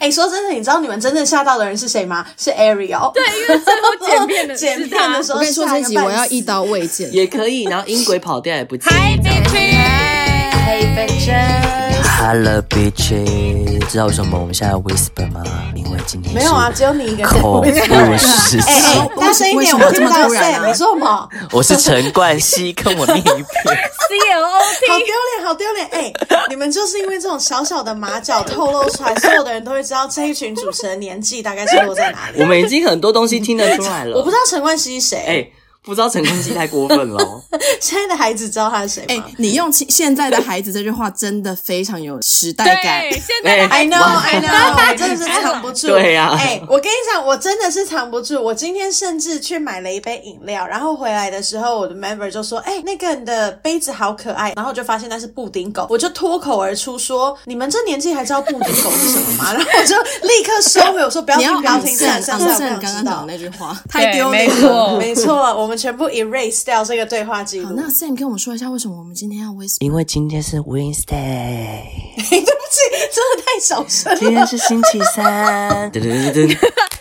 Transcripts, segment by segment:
哎，说真的，你知道你们真正吓到的人是谁吗？是 Ariel。对，因为最后剪片的 剪片的时候，我跟你说这集我要一刀未剪。也可以，然后音轨跑掉也不介意。Hi bitches，Hey bitches，Hello bitches，知道为什么我们现在 whisper 吗？因为今天没有啊，只有你一个人。恐怖事情。哎哎，大声一点，我听不到声。你说什么？我是陈冠希，跟我另一边。C L O T。好丢脸，好丢脸！哎，你们就是因为这种小小的马脚透露出来，所有的人都会知道这一群主持人年纪大概是落在哪里。我们已经很多东西听得出来了。我不知道陈冠希是谁。哎。不知道陈冠希太过分了。现在的孩子知道他是谁吗？哎，你用“现在的孩子”这句话真的非常有时代感。对，现在的，I know，I know，我真的是藏不住。对呀。哎，我跟你讲，我真的是藏不住。我今天甚至去买了一杯饮料，然后回来的时候，我的 member 就说：“哎，那个你的杯子好可爱。”然后我就发现那是布丁狗，我就脱口而出说：“你们这年纪还知道布丁狗是什么吗？”然后我就立刻收回，我说：“不要听，不要听，算了算了，不想知道那句话，太丢脸了。”没错，我们全部 erase。掉这个对话记录。好，那 Sam 跟我们说一下，为什么我们今天要 Wednesday？因为今天是 Wednesday。对不起，真的太小声了。今天是星期三。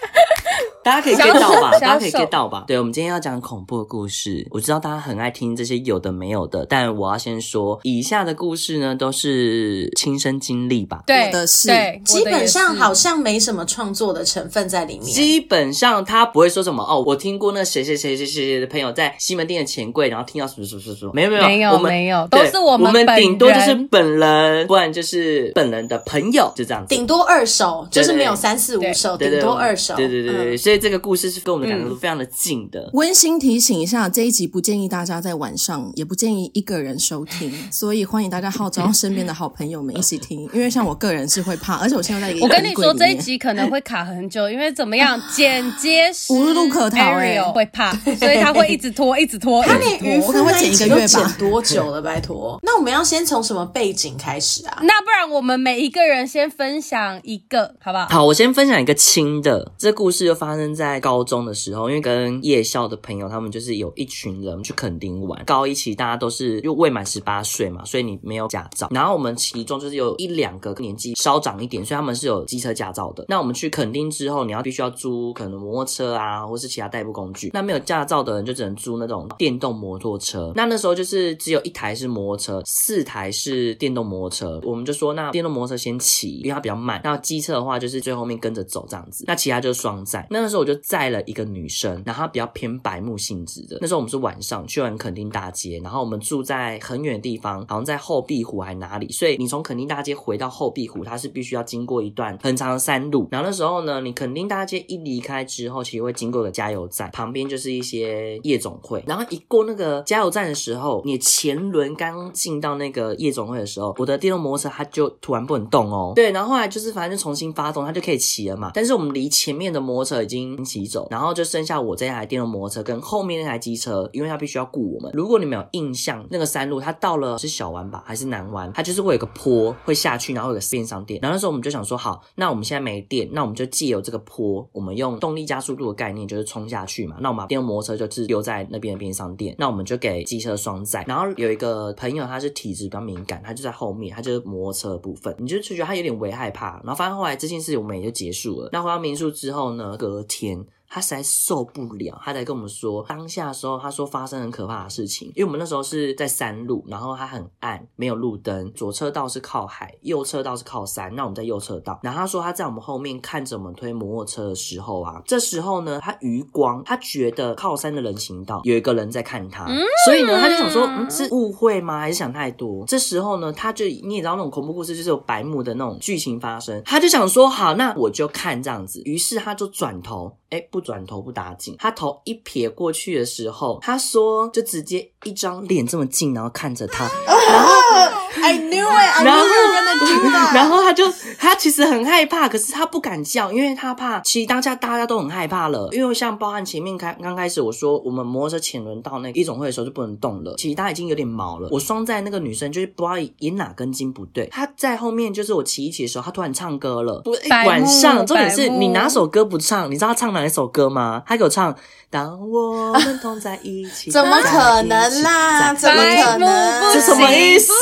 大家可以 get 到吧？大家可以 get 到吧？对，我们今天要讲恐怖的故事。我知道大家很爱听这些有的没有的，但我要先说，以下的故事呢都是亲身经历吧。对，的是，基本上好像没什么创作的成分在里面。基本上他不会说什么哦，我听过那谁谁谁谁谁谁的朋友在西门町的钱柜，然后听到什么什么什么什么，没有没有没有，我们没有，都是我们我们顶多就是本人，不然就是本人的朋友，就这样子。顶多二手，就是没有三四五手，顶多二手。对对对对，所以这个故事是跟我们两个都非常的近的。温馨提醒一下，这一集不建议大家在晚上，也不建议一个人收听，所以欢迎大家号召身边的好朋友们一起听。因为像我个人是会怕，而且我现在在我跟你说，这一集可能会卡很久，因为怎么样，剪接无路可逃，哎，会怕，所以他会一直拖，一直拖。他连鱼我可能会剪一个月吧？剪多久了？拜托。那我们要先从什么背景开始啊？那不然我们每一个人先分享一个，好不好？好，我先分享一个轻的。这故事就发生在高中的时候，因为跟夜校的朋友，他们就是有一群人去垦丁玩。高一期大家都是又未满十八岁嘛，所以你没有驾照。然后我们其中就是有一两个年纪稍长一点，所以他们是有机车驾照的。那我们去垦丁之后，你要必须要租可能摩托车啊，或是其他代步工具。那没有驾照的人就只能租那种电动摩托车。那那时候就是只有一台是摩托车，四台是电动摩托车。我们就说，那电动摩托车先骑，因为它比较慢。那机车的话就是最后面跟着走这样子。那其他就是双载。那那那时候我就载了一个女生，然后她比较偏白目性质的。那时候我们是晚上去完垦丁大街，然后我们住在很远的地方，好像在后壁湖还哪里。所以你从垦丁大街回到后壁湖，它是必须要经过一段很长的山路。然后那时候呢，你垦丁大街一离开之后，其实会经过个加油站，旁边就是一些夜总会。然后一过那个加油站的时候，你前轮刚进到那个夜总会的时候，我的电动摩托车它就突然不能动哦。对，然后后来就是反正就重新发动，它就可以骑了嘛。但是我们离前面的摩托车已经骑走，然后就剩下我这台电动摩托车跟后面那台机车，因为它必须要顾我们。如果你没有印象，那个山路它到了是小湾吧，还是南湾？它就是会有个坡会下去，然后有个便商店。然后那时候我们就想说，好，那我们现在没电，那我们就借由这个坡，我们用动力加速度的概念，就是冲下去嘛。那我们把电动摩托车就是丢在那边的便商店，那我们就给机车双载。然后有一个朋友他是体质比较敏感，他就在后面，他就是摩托车部分，你就就觉得他有点微害怕。然后发现后来这件事我们也就结束了。那回到民宿之后呢，隔天。他实在受不了，他才跟我们说，当下的时候，他说发生很可怕的事情，因为我们那时候是在山路，然后它很暗，没有路灯，左车道是靠海，右车道是靠山，那我们在右车道。然后他说他在我们后面看着我们推摩托车的时候啊，这时候呢，他余光，他觉得靠山的人行道有一个人在看他，所以呢，他就想说，嗯，是误会吗？还是想太多？这时候呢，他就你也知道那种恐怖故事就是有白目的那种剧情发生，他就想说，好，那我就看这样子，于是他就转头。哎，不转头不打紧，他头一撇过去的时候，他说就直接一张脸这么近，然后看着他，然后 I knew it，I knew it 然后他就他其实很害怕，可是他不敢叫，因为他怕。其实当下大家都很害怕了，因为像包含前面开刚开始我说我们摩托车前轮到那个一总会的时候就不能动了，其实他已经有点毛了。我双在那个女生就是不知道引哪根筋不对，她在后面就是我骑一骑的时候，她突然唱歌了。晚上重点是你哪首歌不唱？你知道她唱哪？一首歌吗？她给我唱《当我们同在一起》，怎么可能啦？怎么可能？这什么意思？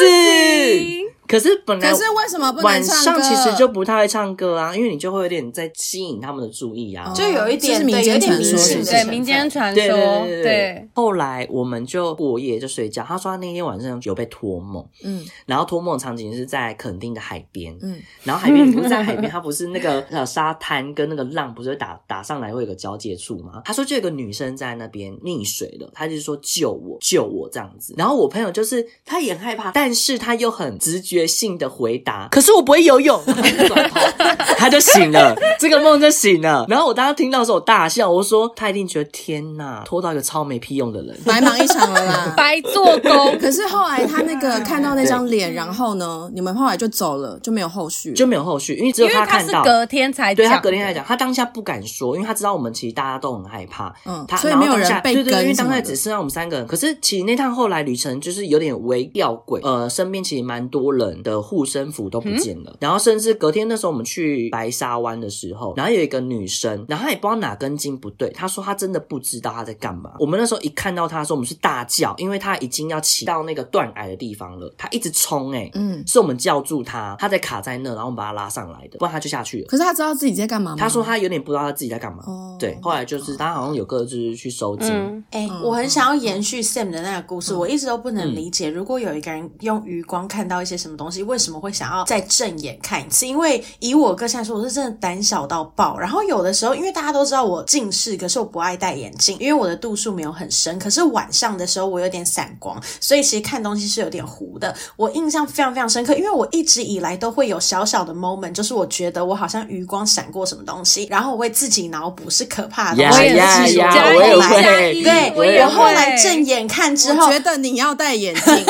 嘿可是本来可是为什么不能晚唱歌上其实就不太会唱歌啊，因为你就会有点在吸引他们的注意啊。哦就有一点这是民间对有点传说是不是迷信的成分对民间传说对说，对对，后来我们就过夜就睡觉。他说他那天晚上有被托梦，嗯然后托梦的场景是在垦丁的海边，嗯，然后海边不是在海边，它不是那个呃沙滩跟那个浪不是会打打上来会有个交界处吗？他说就有个女生在那边溺水了，他就说救我救我这样子。然后我朋友就是他也很害怕，但是他又很直觉性的回答，可是我不会游泳，他就醒了，这个梦就醒了。然后我当时听到的时候我大笑，我说他一定觉得天呐，拖到一个超没屁用的人。白忙一场了啦。白做工。可是后来他那个看到那张脸，然后呢，你们后来就走了，就没有后续，就没有后续，因为只有他看到。隔天才对他隔天才讲，他当下不敢说，因为他知道我们其实大家都很害怕，嗯他所以没有人被对对对，因为当下只剩下我们三个人。可是其实那趟后来旅程就是有点微吊诡，呃，身边其实蛮多人的护身符都不见了，然后甚至隔天那时候我们去白沙湾的时候，然后有一个女生，然后她也不知道哪根筋不对，她说她真的不知道她在干嘛。我们那时候一看到她的时候，我们是大叫，因为她已经要骑到那个断崖的地方了，她一直冲、欸，嗯。是我们叫住她，她在卡在那，然后我们把她拉上来的，不然她就下去了。可是她知道自己在干嘛吗？她说她有点不知道她自己在干嘛。哦对，后来就是她好像有个就是去收金，嗯，哎、嗯我很想要延续 Sam 的那个故事，我一直都不能理解，如果有一个人用余光看到一些什么东西，为什么会想要再正眼看一次？因为以我个性来说，我是真的胆小到爆。然后有的时候，因为大家都知道我近视，可是我不爱戴眼镜，因为我的度数没有很深。可是晚上的时候，我有点散光，所以其实看东西是有点糊的。我印象非常非常深刻，因为我一直以来都会有小小的 moment，就是我觉得我好像余光闪过什么东西，然后我会自己脑补是可怕的东西。我也是我也会加一对，我后来正眼看之后，觉得你要戴眼镜，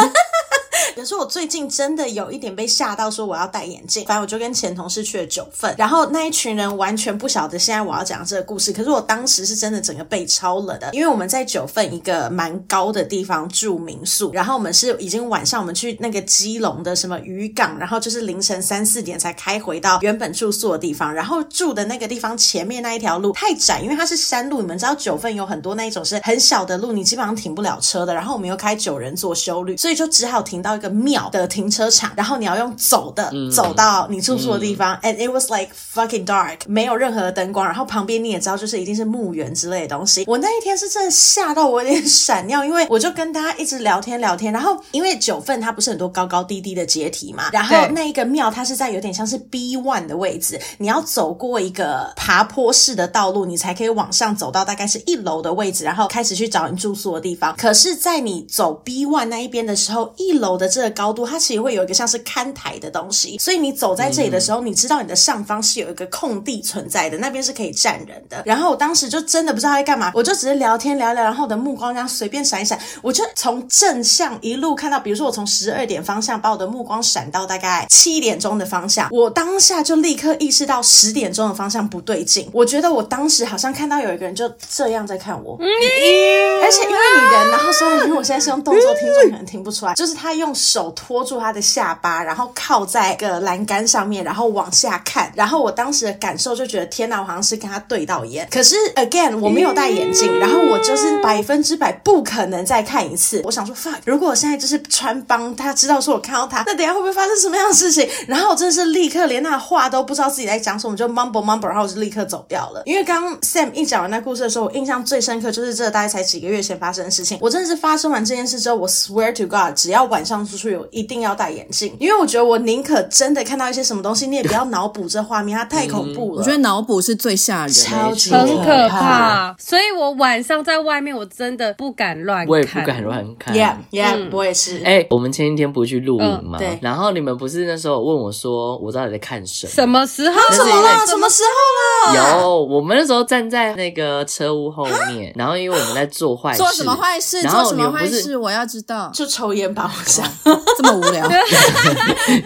可是我最近真的有一点被吓到，说我要戴眼镜。反正我就跟前同事去了九份，然后那一群人完全不晓得现在我要讲这个故事。可是我当时是真的整个被超冷的，因为我们在九份一个蛮高的地方住民宿，然后我们是已经晚上我们去那个基隆的什么渔港，然后就是凌晨三四点才开回到原本住宿的地方，然后住的那个地方前面那一条路太窄，因为它是山路，你们知道九份有很多那一种是很小的路，你基本上停不了车的。然后我们又开九人座修旅，所以就只好停到一个庙的停车场，然后你要用走的、嗯走到你住宿的地方、a n d it was like fucking dark，没有任何的灯光，然后旁边你也知道就是一定是墓园之类的东西。我那一天是真的吓到我有点闪尿，因为我就跟大家一直聊天聊天，然后因为九份它不是很多高高低低的阶梯嘛，然后那一个庙它是在有点像是 B one 的位置，你要走过一个爬坡式的道路，你才可以往上走到大概是一楼的位置，然后开始去找你住宿的地方。可是，在你走 B one 那一边的时候，一楼的这个高度，它其实会有一个像是看台的东西，所以你走在这里的时候，你知道你的上方是有一个空地存在的，那边是可以站人的。然后我当时就真的不知道他在干嘛，我就只是聊天聊聊，然后我的目光这样随便闪一闪，我就从正向一路看到，比如说我从十二点方向把我的目光闪到大概七点钟的方向，我当下就立刻意识到十点钟的方向不对劲，我觉得我当时好像看到有一个人就这样在看我，而且因为你人，然后所以因为我现在是用动作，听众可能听不出来，就是他用手托住他的下巴，然后靠在一个栏杆上面，然后往下看，然后我当时的感受就觉得天哪，我好像是跟他对到眼，可是 again 我没有戴眼镜，然后我就是百分之百不可能再看一次。我想说 fuck，如果我现在就是穿帮，他知道说我看到他，那等下会不会发生什么样的事情？然后我真的是立刻连那话都不知道自己在讲什么，就 mumble mumble，然后我就立刻走掉了。因为刚刚 Sam 一讲完那故事的时候，我印象最深刻就是这大概才几个月前发生的事情。我真的是发生完这件事之后，我 swear to God，只要晚上出去，我一定要戴眼镜，因为我觉得我宁可真的看到一些什么东西，你也不要脑补这画面，它太恐怖了。我觉得脑补是最吓人的，超级很可可怕怕，所以我晚上在外面我真的不敢乱看，我也不敢乱看。Yeah Yeah，、我也是。哎、我们前一天不是去露营吗、嗯对然后你们不是那时候问我说，我到底在看什么？什么时候？什么了？什么时候了？有，我们那时候站在那个车屋后面，然后因为我们在做坏事，做什么坏事？然做什么后你们不是坏事？我要知道，就抽烟吧，我想。这么无聊。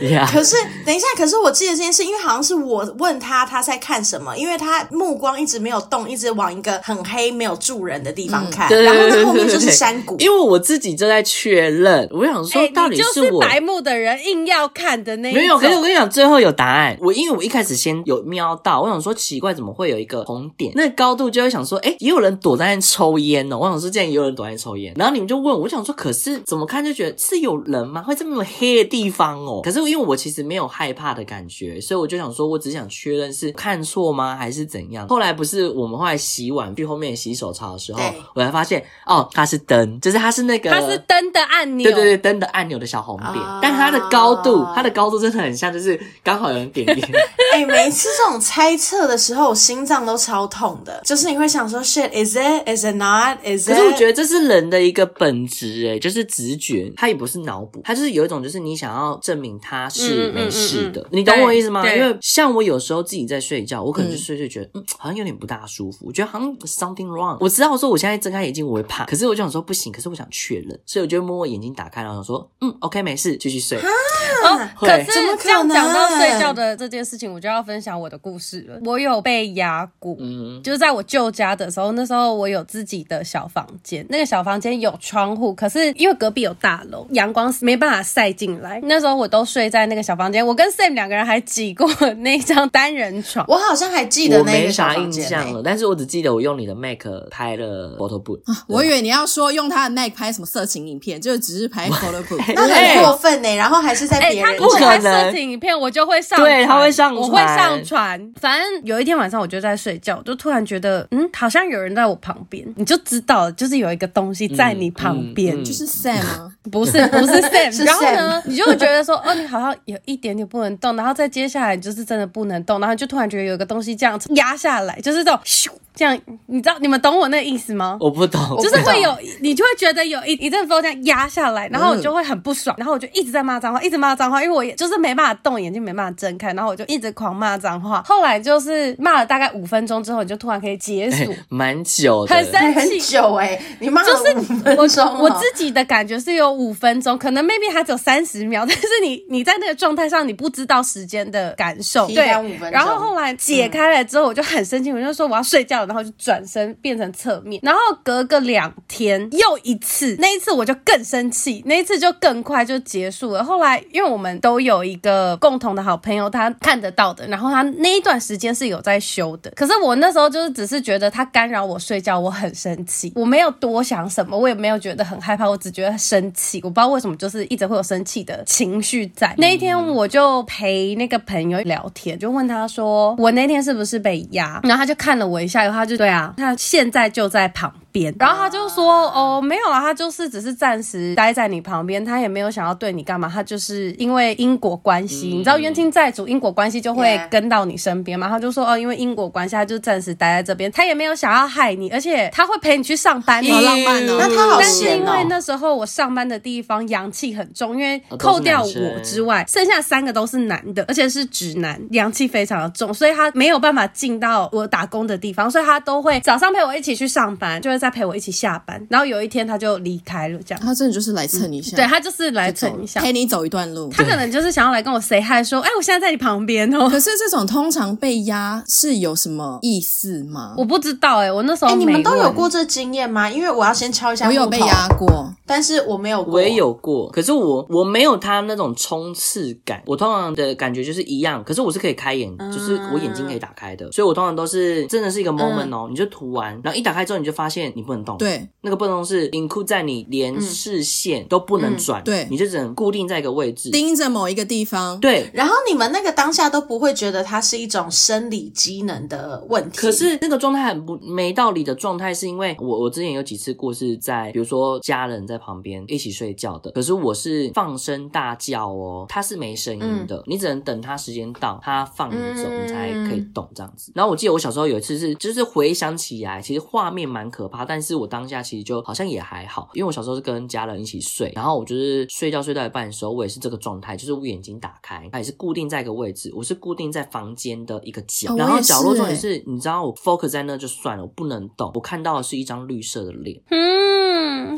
呀可是等一下，可是我记得这件事，因为好像是我问他他在看什么，因为他目光一直没有动，一直往一个很黑没有住人的地方看，对然后对对那后面就是山谷。因为我自己正在确认，我想说哎，到底是我。白目的人，硬要看的那一。没有，可是我跟你讲，最后有答案。我因为我一开始先有瞄到，我想说奇怪，怎么会有一个红点？那高度就会想说，哎，也有人躲在那抽烟哦。我想说，竟然也有人躲在那抽烟。然后你们就问我，我想说，可是怎么看就觉得是有人吗？会这么黑的地方哦？可是因为我其实没有害怕的感觉，所以我就想说，我只想确认是看错吗，还是怎样？后来不是我们后来洗碗去后面洗手槽的时候，我才发现哦，它是灯，就是它是那个它是灯的按钮，对对对，灯的按钮的小红点，哦、但它的高度，它的高度真的很像，就是刚好有人点点。哎、欸，每一次这种猜测的时候，我心脏都超痛的，就是你会想说，shit，is it，is it not，is it？可是我觉得这是人的一个本质，哎，就是直觉，它也不是脑补，它就是有一种，就是你想要证明它是没事的，嗯嗯嗯嗯、你懂我意思吗？因为像我有时候自己在睡觉，我可能就睡睡觉觉得，嗯，好像有点不大舒服，我觉得好像 something wrong。我知道说我现在睁开眼睛我会怕，可是我就想说不行，可是我想确认，所以我就摸摸眼睛打开，然后想说，嗯，OK，没事，继续睡。哦，可是这样讲到睡觉的这件事情，我就要分享我的故事了。我有被压过，嗯，就是在我舅家的时候，那时候我有自己的小房间，那个小房间有窗户，可是因为隔壁有大楼，阳光没办法塞进来。那时候我都睡在那个小房间，我跟 Sam 两个人还挤过那张单人床。我好像还记得那个小房间，我没啥印象了，但是我只记得我用你的 Mac 拍了 photo book。我以为你要说用他的 Mac 拍什么色情影片，就只是拍 photo book，那很过分呢。然后还是在。哎、欸，他不拍色情影片，我就会上传。对，他会上传，我会上传。反正有一天晚上，我就在睡觉，就突然觉得，嗯，好像有人在我旁边。你就知道，就是有一个东西在你旁边，嗯嗯嗯、就是 Sam 吗？不是，不是 Sam。是然后呢，你就会觉得说，哦，你好像有一点点不能动，然后再接下来就是真的不能动，然后就突然觉得有一个东西这样子压下来，就是这种咻。这样，你知道你们懂我那个意思吗？我不懂，就是会有，你就会觉得有一一阵风这样压下来，然后我就会很不爽，然后我就一直在骂脏话，一直骂脏话，因为我也就是没办法动，眼睛没办法睁开，然后我就一直狂骂脏话。后来就是骂了大概五分钟之后，你就突然可以解锁，蛮、欸、久的，很生气，很久哎、欸，你骂了五分钟、哦，我自己的感觉是有五分钟，可能 maybe 还只有三十秒，但是你你在那个状态上，你不知道时间的感受，对，然后后来解开了之后，我就很生气，我就说我要睡觉了，然后就转身。变成侧面，然后隔个两天又一次，那一次我就更生气，那一次就更快就结束了。后来因为我们都有一个共同的好朋友，他看得到的，然后他那一段时间是有在修的。可是我那时候就是只是觉得他干扰我睡觉，我很生气，我没有多想什么，我也没有觉得很害怕，我只觉得生气。我不知道为什么，就是一直会有生气的情绪在。那一天我就陪那个朋友聊天，就问他说：“我那天是不是被压？”然后他就看了我一下，然后他就对啊，他。现在就在旁边，然后他就说：“哦，没有啊，他就是只是暂时待在你旁边，他也没有想要对你干嘛，他就是因为因果关系，嗯、你知道冤亲债主因果关系就会跟到你身边嘛。他就说：哦，因为因果关系，他就暂时待在这边，他也没有想要害你，而且他会陪你去上班，好浪漫哦。那他好闲哦。但是因为那时候我上班的地方阳气很重，因为扣掉我之外，剩下三个都是男的，而且是直男，阳气非常的重，所以他没有办法进到我打工的地方，所以他都会早上陪我一起去上班，就会再陪我一起下班。然后有一天他就离开了，这样。他真的就是来蹭一下，嗯、对他就是来蹭一下，陪你走一段路。他可能就是想要来跟我 say hi，说，哎，我现在在你旁边哦。可是这种通常被压是有什么意思吗？我不知道哎、欸，我那时候、欸、你们都有过这经验吗？因为我要先敲一下。我有被压过，但是我没有过。我也有过，可是我我没有他那种冲刺感。我通常的感觉就是一样，可是我是可以开眼，嗯、就是我眼睛可以打开的，所以我通常都是真的是一个 moment 哦，嗯、你就涂完，然后一打开之后你就发现。你不能动，对，那个不能动是 include 在你连视线都不能转，对，你就只能固定在一个位置，盯着某一个地方，对。然后你们那个当下都不会觉得它是一种生理机能的问题，可是那个状态很不没道理的状态，是因为我我之前有几次过是在，比如说家人在旁边一起睡觉的，可是我是放声大叫哦，他是没声音的，你只能等他时间到，他放你走，你才可以动这样子。然后我记得我小时候有一次是，就是回想起来，其实画面蛮可怕。但是我当下其实就好像也还好，因为我小时候是跟家人一起睡，然后我就是睡觉睡到一半的时候，我也是这个状态，就是我眼睛打开，它也是固定在一个位置，我是固定在房间的一个角，哦、然后角落重点是，你知道我 focus 在那就算了，我不能动，我看到的是一张绿色的脸，嗯，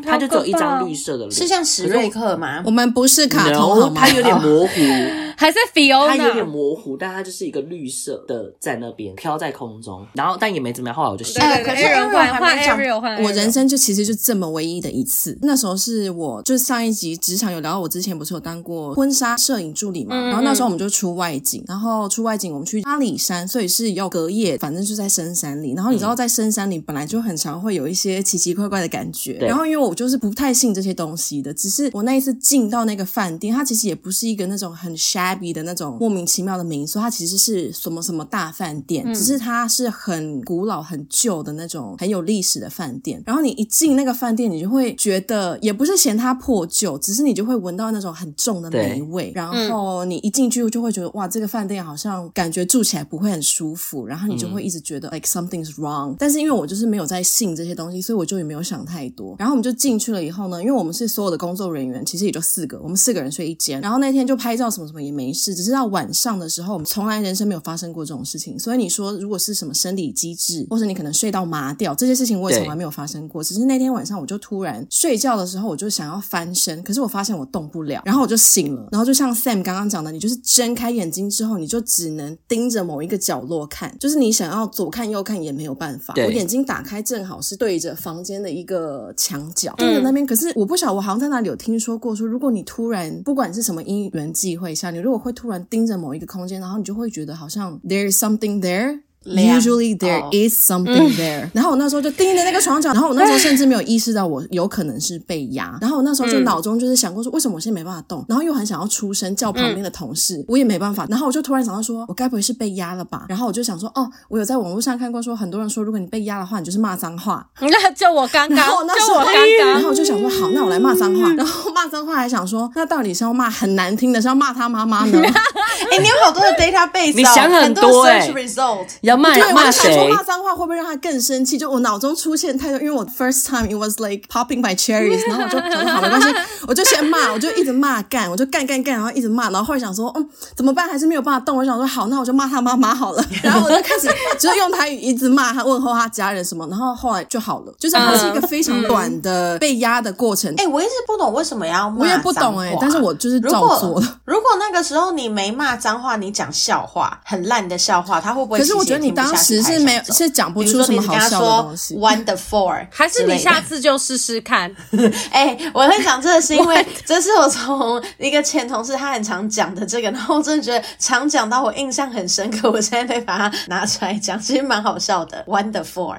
它就只有一张绿色的脸，是像史瑞克吗？我们不是卡通，它有点模糊。还是 Fiona，它有点模糊，但它就是一个绿色的在那边飘在空中，然后但也没怎么样。后来我就醒了。可是换换 Ariel 换，我人生就其实就这么唯一的一次。那时候是我就上一集职场有聊到，我之前不是有当过婚纱摄影助理嘛，嗯、然后那时候我们就出外景，然后出外景我们去阿里山，所以是要隔夜，反正就在深山里。然后你知道在深山里本来就很常会有一些奇奇怪怪的感觉，然后因为我就是不太信这些东西的，只是我那一次进到那个饭店，它其实也不是一个那种很 shabby 的那种莫名其妙的民宿，它其实是什么什么大饭店，嗯、只是它是很古老、很旧的那种很有历史的饭店。然后你一进那个饭店，你就会觉得也不是嫌它破旧，只是你就会闻到那种很重的霉味。然后你一进去就会觉得哇，这个饭店好像感觉住起来不会很舒服，然后你就会一直觉得 like something's wrong。但是因为我就是没有在信这些东西，所以我就也没有想太多。然后我们就进去了以后呢，因为我们是所有的工作人员，其实也就四个，我们四个人睡一间。然后那天就拍照什么什么也没事，只是到晚上的时候，我们从来人生没有发生过这种事情。所以你说如果是什么生理机制，或者你可能睡到麻掉，这些事情我也从来没有发生过。只是那天晚上我就突然睡觉的时候，我就想要翻身，可是我发现我动不了，然后我就醒了。然后就像 Sam 刚刚讲的，你就是睁开眼睛之后，你就只能盯着某一个角落看，就是你想要左看右看也没有办法。我眼睛打开正好是对着房间的一个墙角，对着那边。可是我不晓得，我好像在哪里有听说过，说如果你突然不管是什么因缘际会下，你如果会突然盯着某一个空间，然后你就会觉得好像 there is something there。Usually there is something there。然后我那时候就盯着那个床角，然后我那时候 甚至没有意识到我有可能是被压。然后我那时候就脑中就是想过说，为什么我现在没办法动？然后又很想要出声叫旁边的同事，我也没办法。然后我就突然想到说，我该不会是被压了吧？然后我就想说，哦，我有在网络上看过说，很多人说，如果你被压的话，你就是骂脏话。那 就我刚刚，就我刚刚，然后我就想说，好，那我来骂脏话。然后骂脏话还想说，那到底是要骂很难听的，是要骂他妈妈呢？哎，你有好多的 database，你想很多哎。骂骂谁？说骂脏话会不会让他更生气？就我脑中出现太多，因为我 first time it was like popping my cherries，然后我就觉得好没关系，我就先骂，我就一直骂干，我就干干干，然后一直骂，然后后来想说，嗯，怎么办？还是没有办法动。我想说，好，那我就骂他妈妈好了。然后我就开始就用台语一直骂他，问候他家人什么，然后后来就好了。就是它是一个非常短的被压的过程。哎、嗯嗯欸，我一直不懂为什么要骂我也不懂哎、欸，但是我就是照做了。如果那个时候你没骂脏话，你讲笑话，很烂的笑话，他会不会？可是我觉得你当时是没有是讲不。出什么好笑的东西。Wonderful，还是你下次就试试看？哎、欸，我会讲这个是因为 这是我从一个前同事他很常讲的这个，然后我真的觉得常讲到我印象很深刻，我现在得把它拿出来讲，其实蛮好笑的。one the four。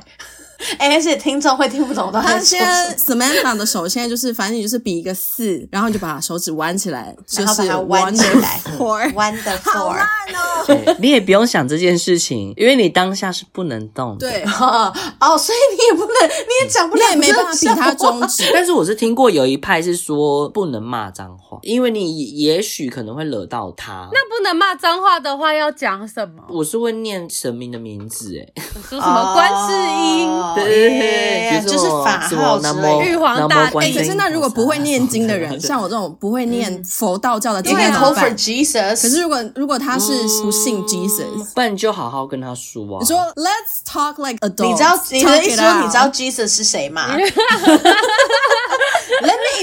而且听众会听不懂的。他现在 Samantha 的手现在就是，反正你就是比一个四，然后你就把手指弯起来，然后把它弯起来，Wonderful，好烂哦！你也不用想这件事情，因为你当下是不能动的。对 哦，所以你也不能，你也讲不了，你也没办法比他中指。但是我是听过有一派是说不能骂脏话，因为你也许可能会惹到他。那不能骂脏话的话要讲什么？我是会念神明的名字，哎，说什么观世音。对对对，就是法号之类，玉皇大帝。可是那如果不会念经的人，像我这种不会念佛道教的，应该 call for Jesus。可是如果如果他是不信 Jesus，不然你就好好跟他说啊。你说 Let's talk like adults。你知道你的意思说你知道 Jesus 是谁吗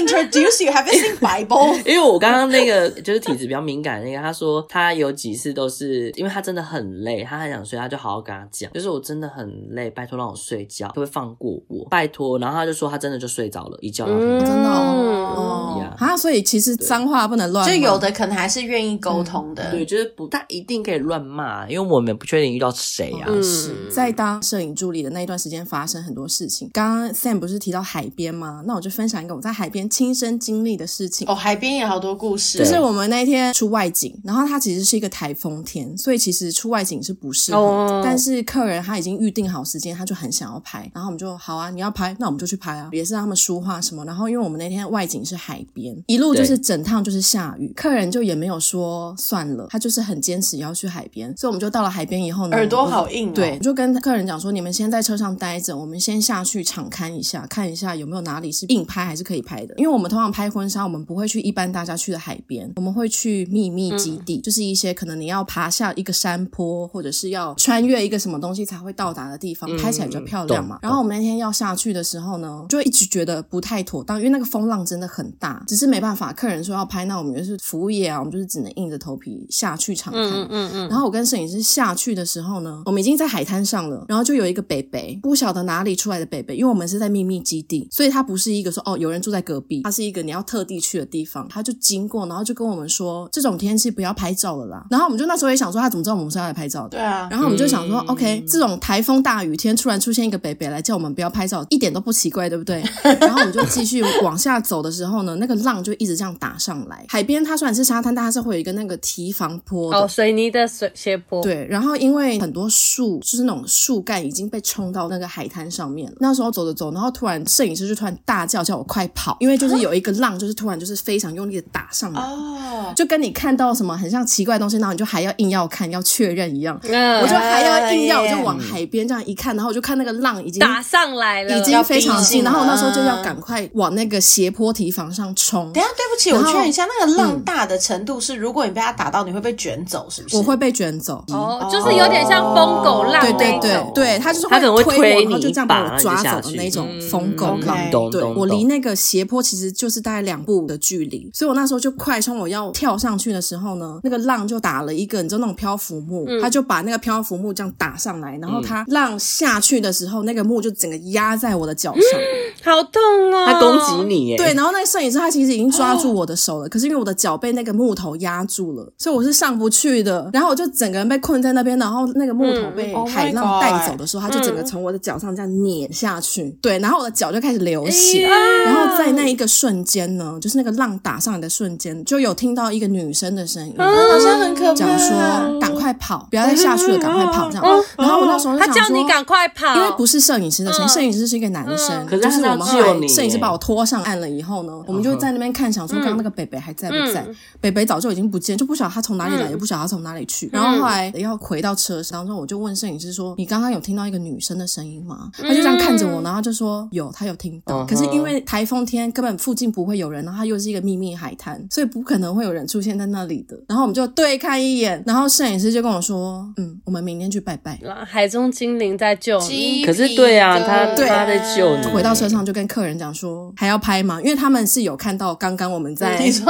introduce you. Have you seen Bible? 因为我刚刚那个就是体质比较敏感的那个，他说他有几次都是因为他真的很累，他很想睡，他就好好跟他讲，就是我真的很累，拜托让我睡觉，会不会放过我？拜托，然后他就说他真的就睡着了，一觉到天亮。真的哦，啊，所以其实脏话不能乱，就有的可能还是愿意沟通的，对，就是不大一定可以乱骂，因为我们不确定遇到谁啊。是在当摄影助理的那一段时间发生很多事情。刚刚 Sam 不是提到海边吗？那我就分享一个我在海边亲身经历的事情哦，海边也好多故事。就是我们那天出外景，然后它其实是一个台风天，所以其实出外景是不适合。哦、但是客人他已经预定好时间，他就很想要拍，然后我们就好啊，你要拍，那我们就去拍啊，也是让他们说话什么。然后因为我们那天外景是海边，一路就是整趟就是下雨，客人就也没有说算了，他就是很坚持要去海边，所以我们就到了海边以后呢，耳朵好硬、哦。对，就跟客人讲说，你们先在车上待着，我们先下去场看一下，看一下有没有哪里是硬拍还是可以拍的。的，因为我们通常拍婚纱，我们不会去一般大家去的海边，我们会去秘密基地，嗯、就是一些可能你要爬下一个山坡，或者是要穿越一个什么东西才会到达的地方，嗯、拍起来比较漂亮嘛。然后我们那天要下去的时候呢，就一直觉得不太妥当，因为那个风浪真的很大，只是没办法，客人说要拍，那我们就是服务业啊，我们就是只能硬着头皮下去尝看。嗯嗯嗯。嗯然后我跟摄影师下去的时候呢，我们已经在海滩上了，然后就有一个北北，不晓得哪里出来的北北，因为我们是在秘密基地，所以他不是一个说哦有人住在隔壁，他是一个你要特地去的地方，他就经过，然后就跟我们说这种天气不要拍照了啦。然后我们就那时候也想说，他怎么知道我们是要来拍照的？对啊。然后我们就想说、嗯、，OK，这种台风大雨天突然出现一个北北来叫我们不要拍照，一点都不奇怪，对不对？然后我们就继续往下走的时候呢，那个浪就一直这样打上来。海边它虽然是沙滩，但它是会有一个那个堤防坡哦，水泥的水斜坡。对。然后因为很多树，就是那种树干已经被冲到那个海滩上面了。那时候走着走，然后突然摄影师就突然大叫叫我快跑，因为就是有一个浪，就是突然就是非常用力的打上来，哦，就跟你看到什么很像奇怪的东西，然后你就还要硬要看，要确认一样。嗯，我就还要硬要，我就往海边这样一看，然后我就看那个浪已经打上来了，已经非常近，然后我那时候就要赶快往那个斜坡堤防上冲。等下，对不起，我确认一下，那个浪大的程度是，如果你被它打到，你会被卷走，是不是？我会被卷走。哦，就是有点像疯狗浪，对对对对，它就是会推我，然后就这样把我抓走的那种疯狗浪。对，我离那个斜坡其实就是大概两步的距离，所以我那时候就快冲，我要跳上去的时候呢，那个浪就打了一个，你知道那种漂浮木，他就把那个漂浮木这样打上来，然后他浪下去的时候，那个木就整个压在我的脚上，好痛哦！他攻击你耶，对，然后那个摄影师他其实已经抓住我的手了，可是因为我的脚被那个木头压住了，所以我是上不去的，然后我就整个人被困在那边，然后那个木头被海浪带走的时候，他就整个从我的脚上这样碾下去，对，然后我的脚就开始流血。然后在那那一个瞬间呢，就是那个浪打上来的瞬间，就有听到一个女生的声音，好像很可怕，讲说赶快跑，不要再下去了，赶快跑这样。然后我那时候就想说，他叫你赶快跑，因为不是摄影师的声音，摄影师是一个男生，可是我们后来摄影师把我拖上岸了以后呢，我们就在那边看，想说刚刚那个北北还在不在？北北早就已经不见，就不晓得他从哪里来，也不晓得他从哪里去。然后后来要回到车当中，我就问摄影师说：“你刚刚有听到一个女生的声音吗？”他就这样看着我，然后就说：“有，他有听到。”可是因为台风天根本附近不会有人，然后它又是一个秘密海滩，所以不可能会有人出现在那里的。然后我们就对看一眼，然后摄影师就跟我说：“嗯，我们明天去拜拜。”海中精灵在救你，可是对啊，他他在救你。回到车上就跟客人讲说：“还要拍吗？”因为他们是有看到刚刚我们在 你说